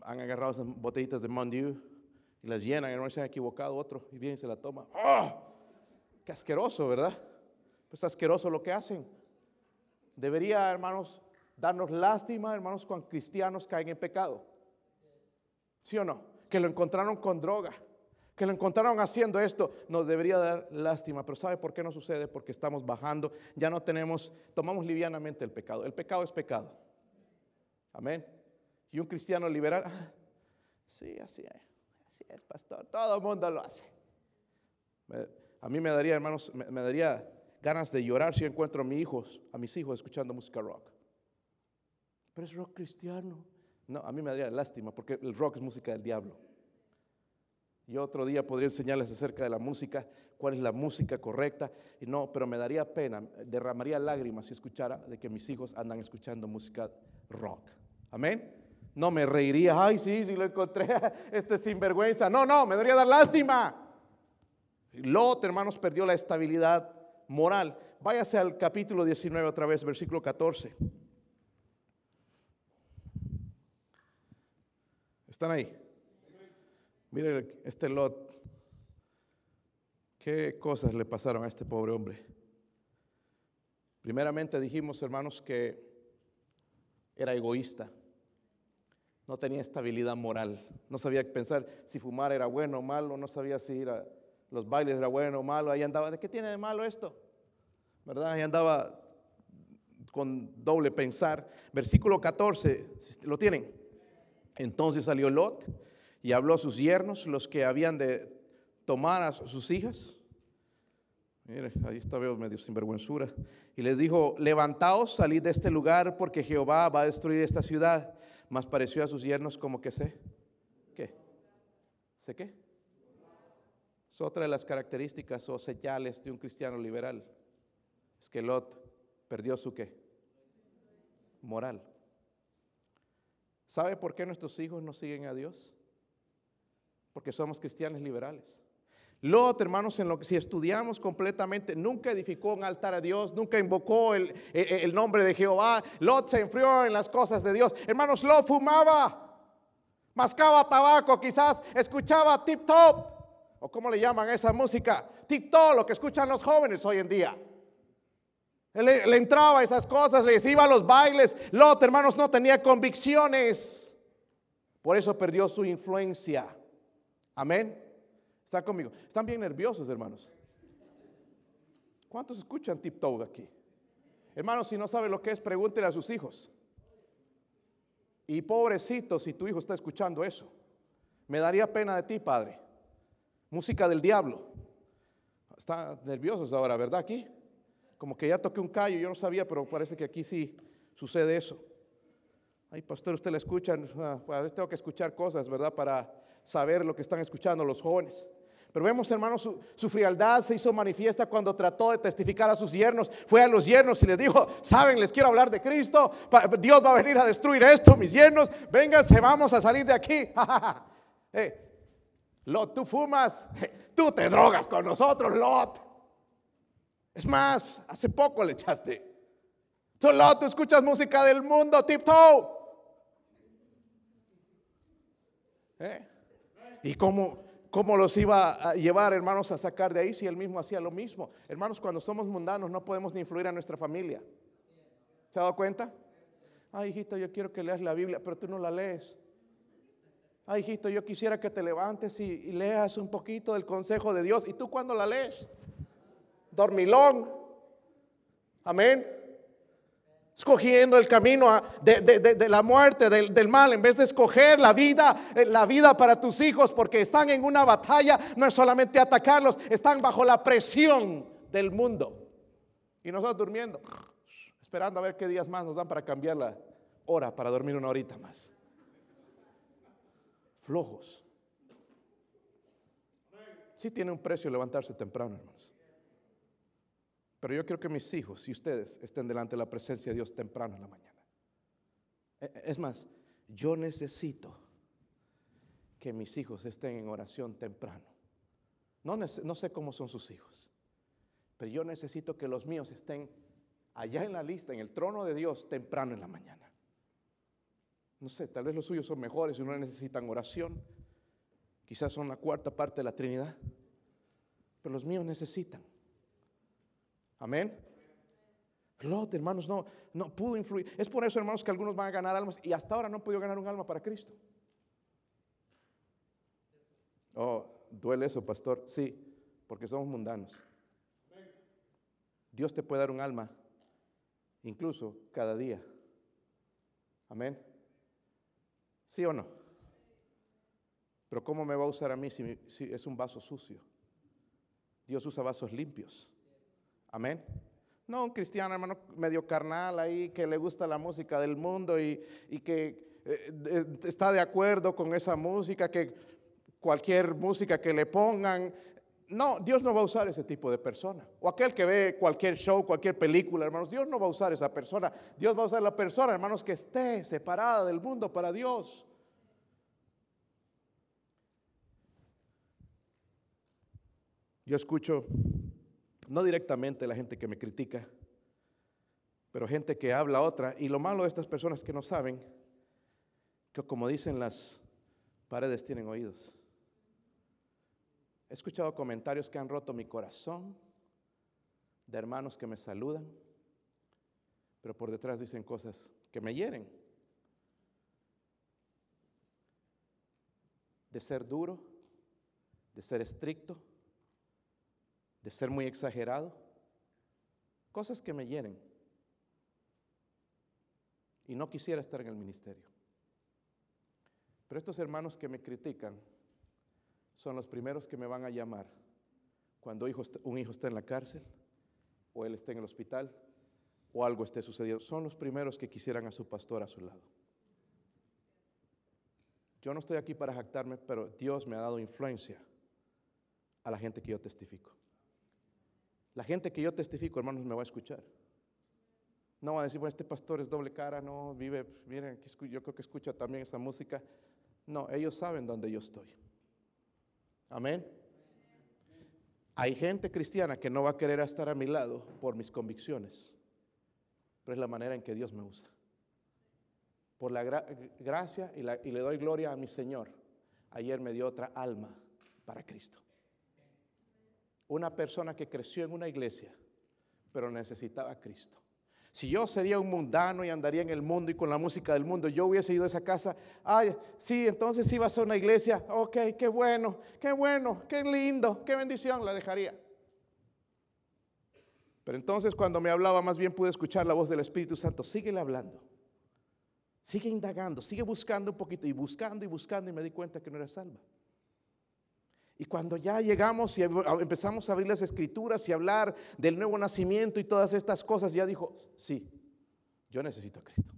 han agarrado esas botellitas de Mondiu y las llenan, y no se han equivocado otro, y viene y se la toma. ¡Oh! Qué asqueroso, ¿verdad? Pues asqueroso lo que hacen. Debería, hermanos, darnos lástima, hermanos, cuando cristianos caen en pecado. ¿Sí o no? Que lo encontraron con droga que lo encontraron haciendo esto, nos debería dar lástima. Pero ¿sabe por qué no sucede? Porque estamos bajando, ya no tenemos, tomamos livianamente el pecado. El pecado es pecado. Amén. Y un cristiano liberal, ah, sí, así es, así es, pastor, todo el mundo lo hace. A mí me daría, hermanos, me, daría ganas de llorar si encuentro a mis hijos, a mis hijos escuchando música rock. Pero es rock cristiano. No, a mí me daría lástima porque el rock es música del diablo. Y otro día podría enseñarles acerca de la música, cuál es la música correcta. Y no, pero me daría pena, derramaría lágrimas si escuchara de que mis hijos andan escuchando música rock. Amén. No me reiría, ay, sí, sí lo encontré, este sinvergüenza. No, no, me daría dar lástima. Lot, hermanos, perdió la estabilidad moral. Váyase al capítulo 19 otra vez, versículo 14. ¿Están ahí? Mire este Lot. ¿Qué cosas le pasaron a este pobre hombre? Primeramente dijimos, hermanos, que era egoísta. No tenía estabilidad moral. No sabía pensar si fumar era bueno o malo. No sabía si ir a los bailes era bueno o malo. Ahí andaba, ¿de qué tiene de malo esto? ¿Verdad? Ahí andaba con doble pensar. Versículo 14, ¿lo tienen? Entonces salió Lot y habló a sus yernos, los que habían de tomar a sus hijas. Mire, ahí está veo medio sinvergüenzura. Y les dijo, levantaos, salid de este lugar, porque Jehová va a destruir esta ciudad. Mas pareció a sus yernos como que sé. ¿Qué? ¿Sé qué? Es otra de las características o señales de un cristiano liberal. Es que Lot perdió su qué? Moral. ¿Sabe por qué nuestros hijos no siguen a Dios? Porque somos cristianos liberales. Lot, hermanos, en lo que si estudiamos completamente, nunca edificó un altar a Dios, nunca invocó el, nombre de Jehová. Lot se enfrió en las cosas de Dios. Hermanos, Lot fumaba, mascaba tabaco, quizás escuchaba tip top, o cómo le llaman esa música, tip top, lo que escuchan los jóvenes hoy en día. Le, entraba a esas cosas, le iba a los bailes. Lot, hermanos, no tenía convicciones. Por eso perdió su influencia. Amén. ¿Están conmigo? Están bien nerviosos, hermanos. ¿Cuántos escuchan Tip aquí? Hermanos, si no sabe lo que es, pregúntele a sus hijos. Y pobrecito si tu hijo está escuchando eso. Me daría pena de ti, padre. Música del diablo. Está nerviosos ahora, ¿verdad? Aquí como que ya toqué un callo, yo no sabía, pero parece que aquí sí sucede eso. Ay, pastor, usted le escucha, ah, a veces tengo que escuchar cosas, ¿verdad? Para saber lo que están escuchando los jóvenes. Pero vemos, hermanos, su, frialdad se hizo manifiesta cuando trató de testificar a sus yernos. Fue a los yernos y les dijo, saben, les quiero hablar de Cristo. Dios va a venir a destruir esto, mis yernos. Vénganse, vamos a salir de aquí. Eh, Lot, tú fumas, tú te drogas con nosotros, Lot. Es más, hace poco le echaste. Solo tú escuchas música del mundo, tiptoe. ¿Eh? ¿Y cómo, cómo los iba a llevar, hermanos, a sacar de ahí si él mismo hacía lo mismo? Hermanos, cuando somos mundanos no podemos ni influir a nuestra familia. ¿Se ha dado cuenta? Ay, hijito, yo quiero que leas la Biblia, pero tú no la lees. Ay, hijito, yo quisiera que te levantes y, leas un poquito del consejo de Dios. ¿Y tú cuándo la lees? dormilón. Amén. Escogiendo el camino de, la muerte, del, del, mal, en vez de escoger la vida, eh, la vida para tus hijos, porque están en una batalla, no es solamente atacarlos, están bajo la presión del mundo. Y nosotros durmiendo, esperando a ver qué días más nos dan para cambiar la hora, para dormir una horita más. Flojos. Sí tiene un precio levantarse temprano, hermanos. Pero yo quiero que mis hijos y ustedes estén delante de la presencia de Dios temprano en la mañana. E, e, es más, yo necesito que mis hijos estén en oración temprano. No, no sé cómo son sus hijos, pero yo necesito que los míos estén allá en la lista, en el trono de Dios, temprano en la mañana. No sé, tal vez los suyos son mejores y no necesitan oración. Quizás son la cuarta parte de la Trinidad. Pero los míos necesitan. Amén. Lot, hermanos, no, no pudo influir. Es por eso, hermanos, que algunos van a ganar almas y hasta ahora no han podido ganar un alma para Cristo. Oh, duele eso, pastor. Sí, porque somos mundanos. Dios te puede dar un alma, incluso cada día. Amén. ¿Sí o no? Pero ¿cómo me va a usar a mí si, si es un vaso sucio? Dios usa vasos limpios. Amén. No un cristiano, hermano, medio carnal ahí que le gusta la música del mundo y, que eh, está de acuerdo con esa música, que cualquier música que le pongan. No, Dios no va a usar ese tipo de persona. O aquel que ve cualquier show, cualquier película, hermanos, Dios no va a usar esa persona. Dios va a usar la persona, hermanos, que esté separada del mundo para Dios. Yo escucho, no directamente la gente que me critica, pero gente que habla otra. Y lo malo de estas personas que no saben, que como dicen las paredes tienen oídos. He escuchado comentarios que han roto mi corazón de hermanos que me saludan, pero por detrás dicen cosas que me hieren. De ser duro, de ser estricto, de ser muy exagerado, cosas que me hieren. Y no quisiera estar en el ministerio. Pero estos hermanos que me critican son los primeros que me van a llamar cuando un hijo está en la cárcel o él está en el hospital o algo esté sucediendo. Son los primeros que quisieran a su pastor a su lado. Yo no estoy aquí para jactarme, pero Dios me ha dado influencia a la gente que yo testifico. La gente que yo testifico, hermanos, me va a escuchar. No va a decir, bueno, este pastor es doble cara, no, vive, miren, yo creo que escucha también esa música. No, ellos saben dónde yo estoy. Amén. Hay gente cristiana que no va a querer estar a mi lado por mis convicciones, pero es la manera en que Dios me usa. Por la gracia y, y le doy gloria a mi Señor. Ayer me dio otra alma para Cristo una persona que creció en una iglesia, pero necesitaba a Cristo. Si yo sería un mundano y andaría en el mundo y con la música del mundo, yo hubiese ido a esa casa, ay, sí, entonces iba a una iglesia, ok, qué bueno, qué bueno, qué lindo, qué bendición, la dejaría. Pero entonces cuando me hablaba, más bien pude escuchar la voz del Espíritu Santo, síguele hablando, sigue indagando, sigue buscando un poquito y buscando y buscando y me di cuenta que no era salva. Y cuando ya llegamos y empezamos a abrir las escrituras y hablar del nuevo nacimiento y todas estas cosas, ya dijo, sí, yo necesito a Cristo.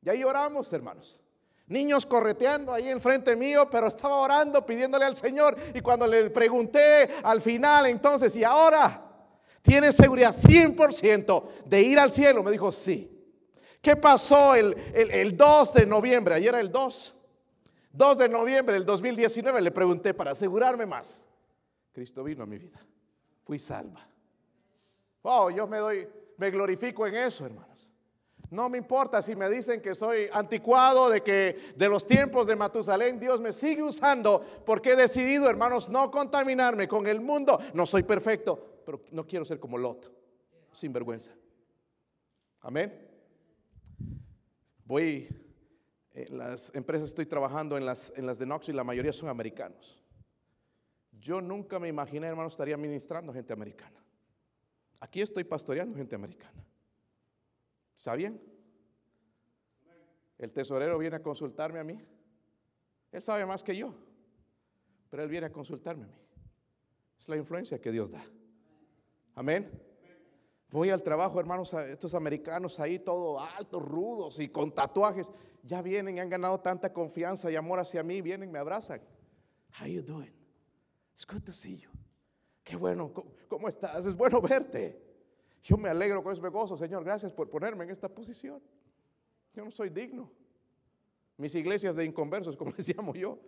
Y ahí oramos, hermanos. Niños correteando ahí enfrente mío, pero estaba orando, pidiéndole al Señor. Y cuando le pregunté al final, entonces, ¿y ahora? ¿Tienes seguridad 100% de ir al cielo? Me dijo, sí. ¿Qué pasó el, el, el 2 de noviembre? Ayer era el 2. 2 de noviembre del 2019 le pregunté para asegurarme más. Cristo vino a mi vida. Fui salva. Oh, yo me doy, me glorifico en eso, hermanos. No me importa si me dicen que soy anticuado, de que de los tiempos de Matusalén Dios me sigue usando porque he decidido, hermanos, no contaminarme con el mundo. No soy perfecto, pero no quiero ser como Lot, sin vergüenza. Amén. Voy en las empresas estoy trabajando en las, en las de la mayoría son americanos. Yo nunca me imaginé, hermano, estaría ministrando gente americana. Aquí estoy pastoreando gente americana. ¿Está bien? El tesorero viene a consultarme a mí. Él sabe más que yo, pero él viene a consultarme a mí. Es la influencia que Dios da. Amén. Voy al trabajo, hermanos, estos americanos ahí, todo altos, rudos y con tatuajes ya vienen y han ganado tanta confianza y amor hacia mí, vienen, me abrazan. How you doing? It's good to see you. Qué bueno, ¿cómo, estás? Es bueno verte. Yo me alegro con ese gozo, Señor, gracias por ponerme en esta posición. Yo no soy digno. Mis iglesias de inconversos, como les llamo yo.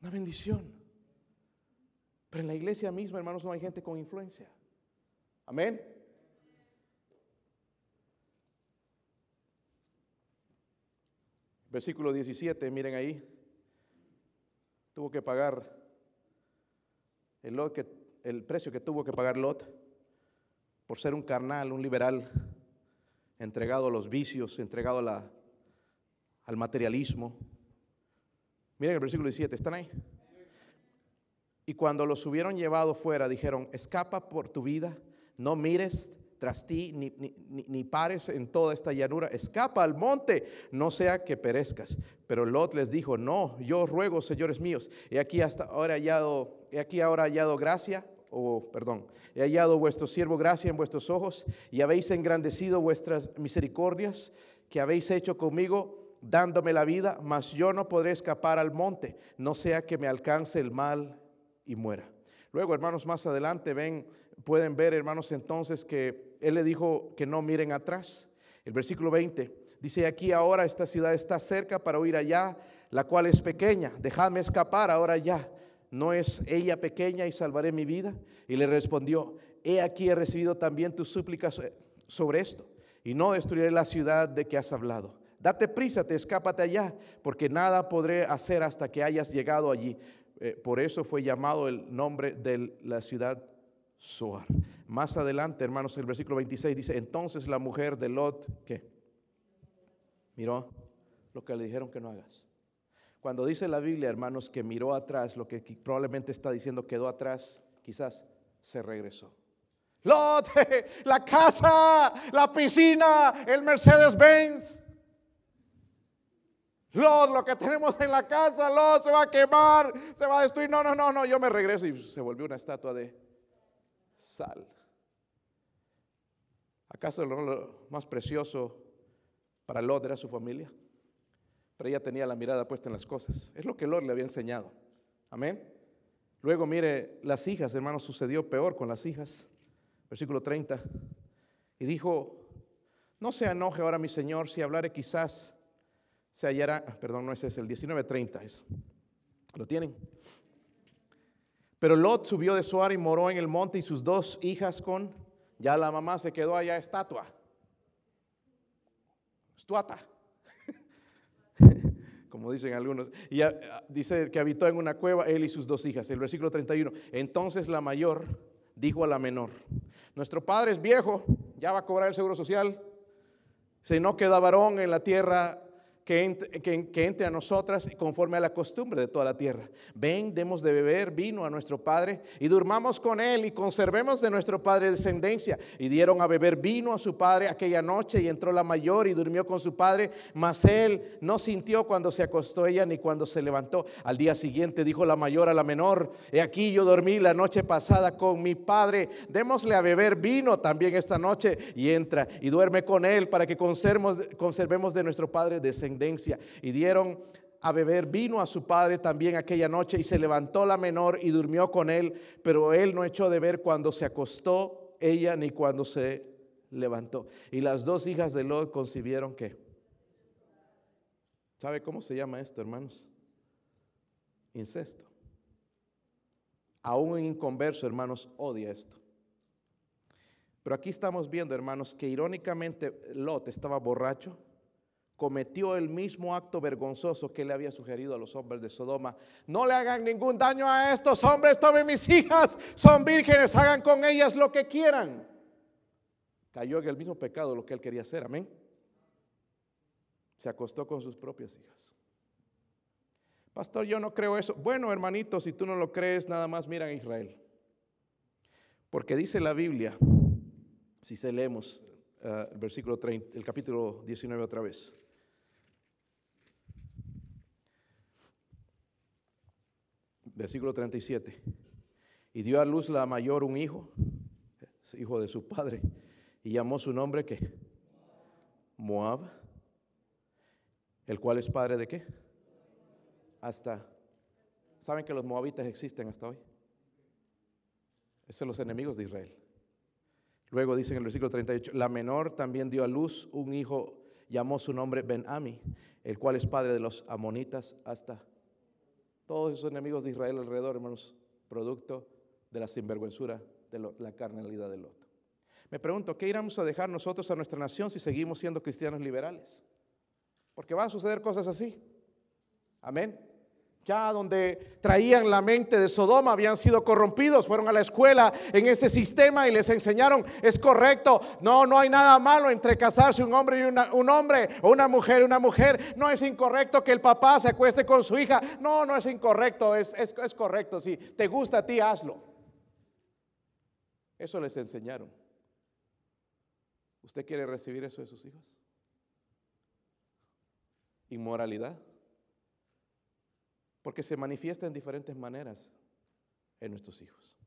Una bendición. Pero en la iglesia misma, hermanos, no hay gente con influencia. Amén. Versículo 17, miren ahí. Tuvo que pagar el, precio que tuvo que pagar Lot por ser un carnal, un liberal, entregado a los vicios, entregado al materialismo. Miren el versículo 17, ¿están ahí? Y cuando los hubieron llevado fuera, dijeron, escapa por tu vida, no mires tras ti, ni, pares en toda esta llanura, escapa al monte, no sea que perezcas. Pero Lot les dijo, no, yo ruego, señores míos, he aquí hasta ahora hallado, he aquí ahora hallado gracia, o perdón, he hallado vuestro siervo gracia en vuestros ojos, y habéis engrandecido vuestras misericordias que habéis hecho conmigo, dándome la vida, mas yo no podré escapar al monte, no sea que me alcance el mal y muera. Luego, hermanos, más adelante ven, pueden ver, hermanos, entonces que él le dijo que no miren atrás. El versículo 20 dice, aquí ahora esta ciudad está cerca para huir allá, la cual es pequeña, dejadme escapar ahora ya. ¿No es ella pequeña y salvaré mi vida? Y le respondió, he aquí he recibido también tus súplicas sobre esto, y no destruiré la ciudad de que has hablado. Date prisa, te escápate allá, porque nada podré hacer hasta que hayas llegado allí. Eh, por eso fue llamado el nombre de la ciudad Zoar. Más adelante, hermanos, el versículo 26 dice, entonces la mujer de Lot, ¿qué? Miró lo que le dijeron que no hagas. Cuando dice la Biblia, hermanos, que miró atrás, lo que probablemente está diciendo quedó atrás, quizás se regresó. Lot, la casa, la piscina, el Mercedes Benz. Lot, lo que tenemos en la casa, Lot, se va a quemar, se va a destruir. No, no, no, no, yo me regreso y se volvió una estatua de sal. ¿Acaso lo más precioso para Lot era su familia? Pero ella tenía la mirada puesta en las cosas. Es lo que Lot le había enseñado. Amén. Luego mire, las hijas, hermanos, sucedió peor con las hijas. Versículo 30. Y dijo, no se enoje ahora mi Señor si hablare quizás se hallará, ah, perdón, no ese es el 19.30, es, ¿lo tienen? Pero Lot subió de Suar y moró en el monte y sus dos hijas con, ya la mamá se quedó allá estatua, estuata, como dicen algunos, y dice que habitó en una cueva él y sus dos hijas, el versículo 31, entonces la mayor dijo a la menor, nuestro padre es viejo, ya va a cobrar el seguro social, si no queda varón en la tierra, que entre, a nosotras conforme a la costumbre de toda la tierra. Ven, demos de beber vino a nuestro Padre y durmamos con él y conservemos de nuestro Padre descendencia. Y dieron a beber vino a su Padre aquella noche y entró la mayor y durmió con su Padre, mas él no sintió cuando se acostó ella ni cuando se levantó. Al día siguiente dijo la mayor a la menor, he aquí yo dormí la noche pasada con mi Padre, démosle a beber vino también esta noche y entra y duerme con él para que conservemos, conservemos de nuestro Padre descendencia y dieron a beber vino a su padre también aquella noche y se levantó la menor y durmió con él, pero él no echó de ver cuando se acostó ella ni cuando se levantó. Y las dos hijas de Lot concibieron que. ¿Sabe cómo se llama esto, hermanos? Incesto. Aún un inconverso, hermanos, odia esto. Pero aquí estamos viendo, hermanos, que irónicamente Lot estaba borracho cometió el mismo acto vergonzoso que le había sugerido a los hombres de Sodoma. No le hagan ningún daño a estos hombres, tomen mis hijas, son vírgenes, hagan con ellas lo que quieran. Cayó en el mismo pecado lo que él quería hacer, amén. Se acostó con sus propias hijas. Pastor, yo no creo eso. Bueno, hermanito, si tú no lo crees, nada más mira a Israel. Porque dice la Biblia, si se leemos eh, el versículo 30, el capítulo 19 otra vez. Versículo 37. Y dio a luz la mayor un hijo, hijo de su padre, y llamó su nombre que Moab, el cual es padre de qué? Hasta, ¿saben que los moabitas existen hasta hoy? Esos son los enemigos de Israel. Luego dice en el versículo 38, la menor también dio a luz un hijo, llamó su nombre Ben-Ami, el cual es padre de los amonitas hasta todos esos enemigos de Israel alrededor, hermanos, producto de la sinvergüenzura de la carnalidad de Lot. Me pregunto, ¿qué iremos a dejar nosotros a nuestra nación si seguimos siendo cristianos liberales? Porque van a suceder cosas así. Amén ya donde traían la mente de Sodoma, habían sido corrompidos, fueron a la escuela en ese sistema y les enseñaron, es correcto, no, no hay nada malo entre casarse un hombre y un hombre, o una mujer y una mujer, no es incorrecto que el papá se acueste con su hija, no, no es incorrecto, es, es, es correcto, si te gusta a ti, hazlo. Eso les enseñaron. ¿Usted quiere recibir eso de sus hijos? Inmoralidad. Porque se manifiesta en diferentes maneras en nuestros hijos.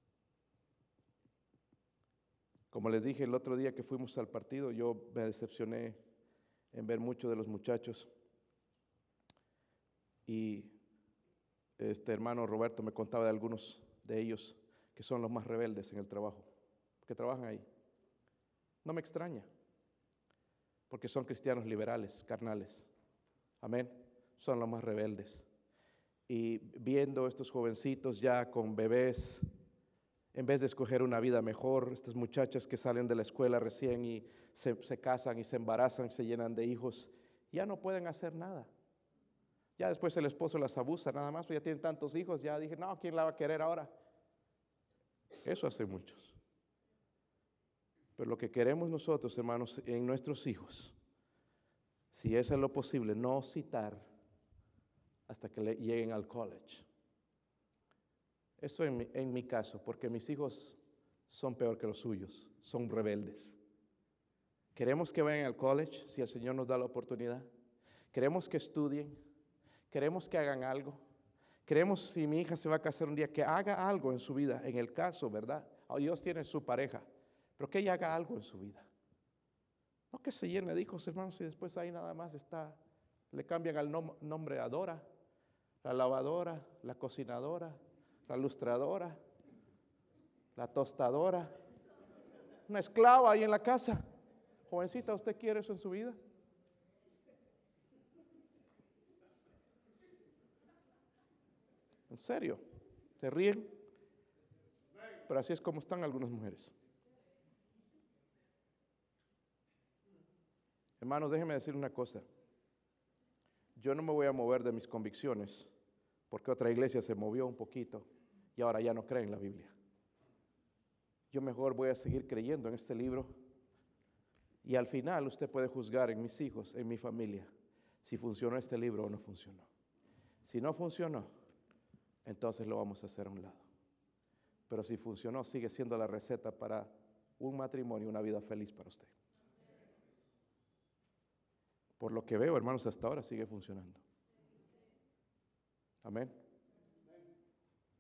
Como les dije el otro día que fuimos al partido, yo me decepcioné en ver muchos de los muchachos Y este hermano Roberto me contaba de algunos de ellos que son los más rebeldes en el trabajo, que trabajan ahí. No me extraña, porque son cristianos liberales, carnales. Amén. Son los más rebeldes. Y viendo estos jovencitos ya con bebés, en vez de escoger una vida mejor, estas muchachas que salen de la escuela recién y se, casan y se embarazan, se llenan de hijos, ya no pueden hacer nada. Ya después el esposo las abusa, nada más, ya tienen tantos hijos, ya dije, no, ¿quién la va a querer ahora? Eso hace muchos. Pero lo que queremos nosotros, hermanos, en nuestros hijos, si es lo posible, no citar hasta que lleguen al college. Eso en mi, caso, porque mis hijos son peor que los suyos, son rebeldes. Queremos que vayan al college si el Señor nos da la oportunidad. Queremos que estudien. Queremos que hagan algo. Queremos si mi hija se va a casar un día, que haga algo en su vida, en el caso, ¿verdad? Oh, Dios tiene su pareja, pero que ella haga algo en su vida. No que se llene de hijos, hermanos, y después ahí nada más está, le cambian al nombre a Dora, la lavadora, la cocinadora, la lustradora, la tostadora, una esclava ahí en la casa. Jovencita, ¿usted quiere eso en su vida? En serio, se ríen. Pero así es como están algunas mujeres. Hermanos, déjenme decir una cosa. Yo no me voy a mover de mis convicciones porque otra iglesia se movió un poquito y ahora ya no cree en la Biblia. Yo mejor voy a seguir creyendo en este libro y al final usted puede juzgar en mis hijos, en mi familia, si funcionó este libro o no funcionó. Si no funcionó, entonces lo vamos a hacer a un lado. Pero si funcionó, sigue siendo la receta para un matrimonio, una vida feliz para usted. Por lo que veo, hermanos, hasta ahora sigue funcionando. Amén.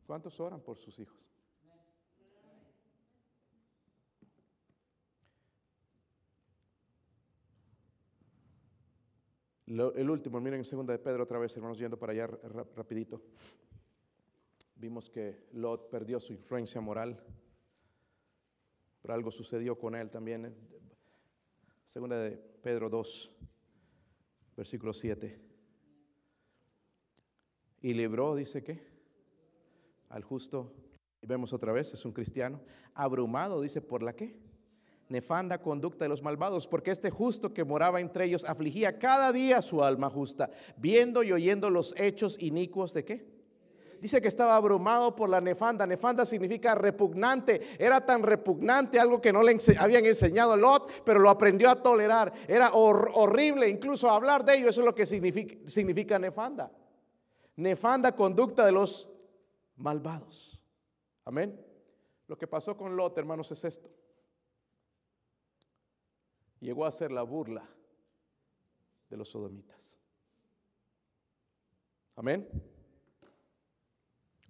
¿Cuántos oran por sus hijos? el último, miren en segunda de Pedro otra vez, hermanos, yendo para allá rapidito. Vimos que Lot perdió su influencia moral, pero algo sucedió con él también. Segunda de Pedro 2, versículo 7. Y libró, dice que, al justo, y vemos otra vez, es un cristiano, abrumado, dice, por la qué? Nefanda conducta de los malvados, porque este justo que moraba entre ellos afligía cada día su alma justa, viendo y oyendo los hechos inicuos de qué? dice que estaba abrumado por la nefanda. Nefanda significa repugnante. Era tan repugnante algo que no le habían enseñado a Lot, pero lo aprendió a tolerar. Era horrible incluso hablar de ello. Eso es lo que significa, significa nefanda. Nefanda conducta de los malvados. Amén. Lo que pasó con Lot, hermanos, es esto. Llegó a ser la burla de los sodomitas. Amén.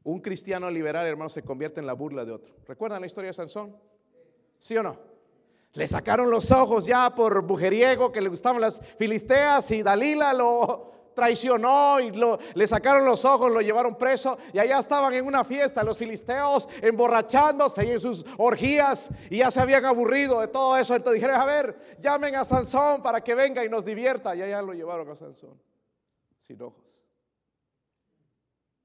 Un cristiano liberal, hermano, se convierte en la burla de otro. ¿Recuerdan la historia de Sansón? ¿Sí o no? Le sacaron los ojos ya por mujeriego que le gustaban las filisteas y Dalila lo traicionó y lo, le sacaron los ojos, lo llevaron preso y allá estaban en una fiesta los filisteos emborrachándose en sus orgías y ya se habían aburrido de todo eso. Entonces dijeron, a ver, llamen a Sansón para que venga y nos divierta. Y allá lo llevaron a Sansón sin ojos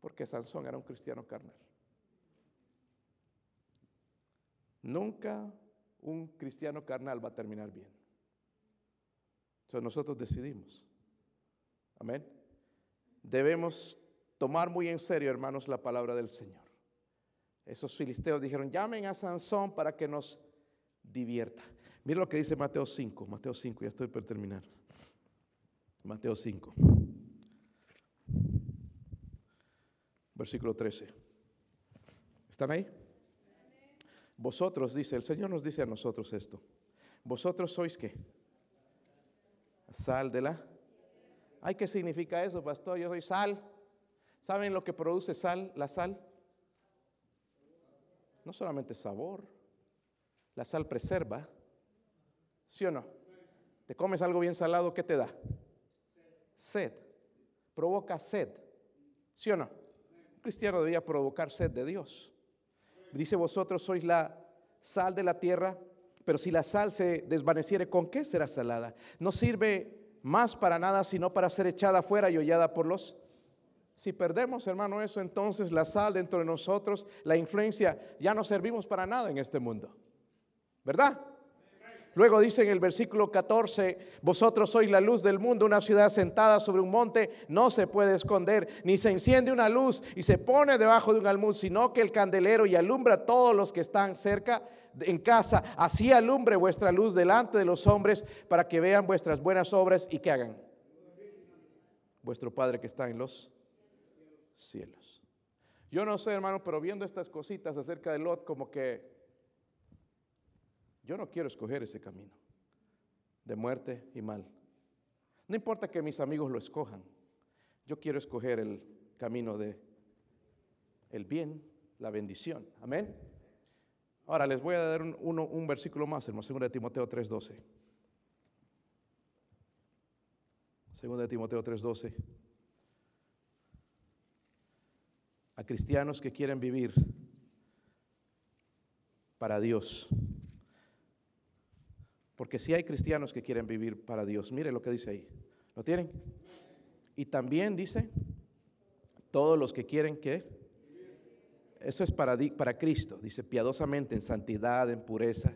porque Sansón era un cristiano carnal. Nunca un cristiano carnal va a terminar bien. Entonces nosotros decidimos. Amén. Debemos tomar muy en serio, hermanos, la palabra del Señor. Esos filisteos dijeron, llamen a Sansón para que nos divierta. Mira lo que dice Mateo 5, Mateo 5, ya estoy por terminar. Mateo 5. versículo 13. ¿Están ahí? Vosotros, dice, el Señor nos dice a nosotros esto. Vosotros sois qué? Sal de la... Ay, ¿qué significa eso, pastor? Yo soy sal. ¿Saben lo que produce sal, la sal? No solamente sabor. La sal preserva. ¿Sí o no? Te comes algo bien salado, ¿qué te da? Sed. Provoca sed. ¿Sí o no? Un cristiano debía provocar sed de Dios. Dice, vosotros sois la sal de la tierra, pero si la sal se desvaneciere, ¿con qué será salada? No sirve más para nada, sino para ser echada fuera y hollada por los... Si perdemos, hermano, eso, entonces la sal dentro de nosotros, la influencia, ya no servimos para nada en este mundo. ¿Verdad? Luego dice en el versículo 14, vosotros sois la luz del mundo, una ciudad sentada sobre un monte no se puede esconder, ni se enciende una luz y se pone debajo de un almud, sino que el candelero y alumbra a todos los que están cerca en casa. Así alumbre vuestra luz delante de los hombres para que vean vuestras buenas obras y que hagan. Vuestro Padre que está en los cielos. Yo no sé, hermano, pero viendo estas cositas acerca de Lot, como que yo no quiero escoger ese camino de muerte y mal. No importa que mis amigos lo escojan. Yo quiero escoger el camino de el bien, la bendición. Amén. Ahora les voy a dar un, versículo más, hermano, 2 de Timoteo 3:12. 2 de Timoteo 3:12. A cristianos que quieren vivir para Dios. Porque si hay cristianos que quieren vivir para Dios, mire lo que dice ahí. ¿Lo tienen? Y también dice, todos los que quieren que, eso es para, para Cristo, dice piadosamente, en santidad, en pureza,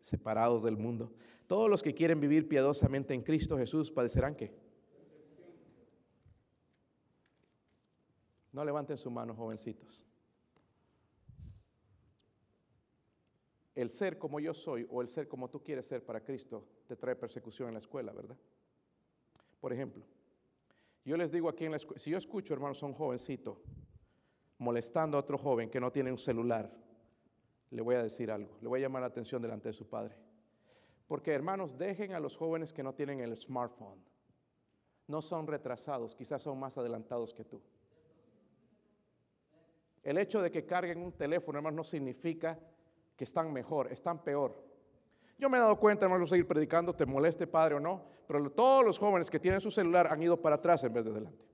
separados del mundo. Todos los que quieren vivir piadosamente en Cristo Jesús padecerán qué? No levanten su mano, jovencitos. el ser como yo soy o el ser como tú quieres ser para Cristo te trae persecución en la escuela, ¿verdad? Por ejemplo, yo les digo aquí en la escuela, si yo escucho, hermanos, a un jovencito molestando a otro joven que no tiene un celular, le voy a decir algo, le voy a llamar la atención delante de su padre. Porque, hermanos, dejen a los jóvenes que no tienen el smartphone. No son retrasados, quizás son más adelantados que tú. El hecho de que carguen un teléfono, hermanos, no significa que están mejor, están peor. Yo me he dado cuenta, hermano, seguir predicando, te moleste padre o no, pero todos los jóvenes que tienen su celular han ido para atrás en vez de adelante.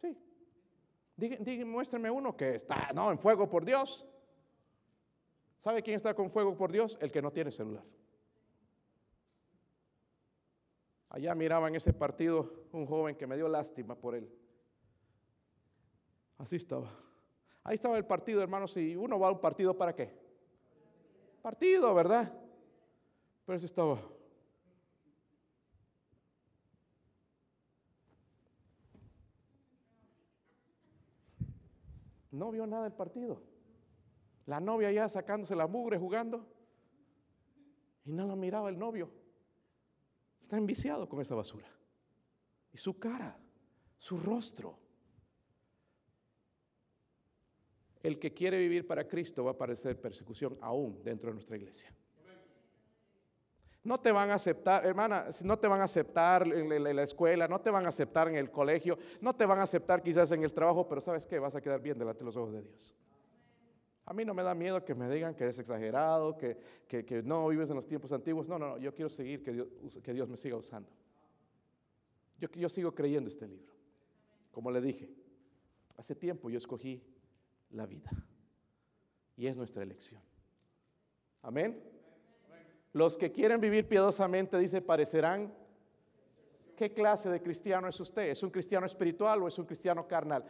Sí. Díganme, muéstrenme uno que está, no, en fuego por Dios. ¿Sabe quién está con fuego por Dios? El que no tiene celular. Allá miraba en ese partido un joven que me dio lástima por él. Así estaba. Ahí estaba el partido, hermanos, y uno va a un partido para qué? Partido, ¿verdad? Pero ese estaba. No vio nada del partido. La novia ya sacándose la mugre jugando. Y no lo miraba el novio. Está enviciado con esa basura. Y su cara, su rostro. el que quiere vivir para Cristo va a padecer persecución aún dentro de nuestra iglesia. No te van a aceptar, hermana, no te van a aceptar en la escuela, no te van a aceptar en el colegio, no te van a aceptar quizás en el trabajo, pero ¿sabes qué? Vas a quedar bien delante de los ojos de Dios. A mí no me da miedo que me digan que eres exagerado, que, no vives en los tiempos antiguos. No, no, no, yo quiero seguir que Dios, que Dios me siga usando. Yo, yo sigo creyendo este libro. Como le dije, hace tiempo yo escogí la vida. Y es nuestra elección. Amén. Los que quieren vivir piadosamente, dice, parecerán. ¿Qué clase de cristiano es usted? ¿Es un cristiano espiritual o es un cristiano carnal?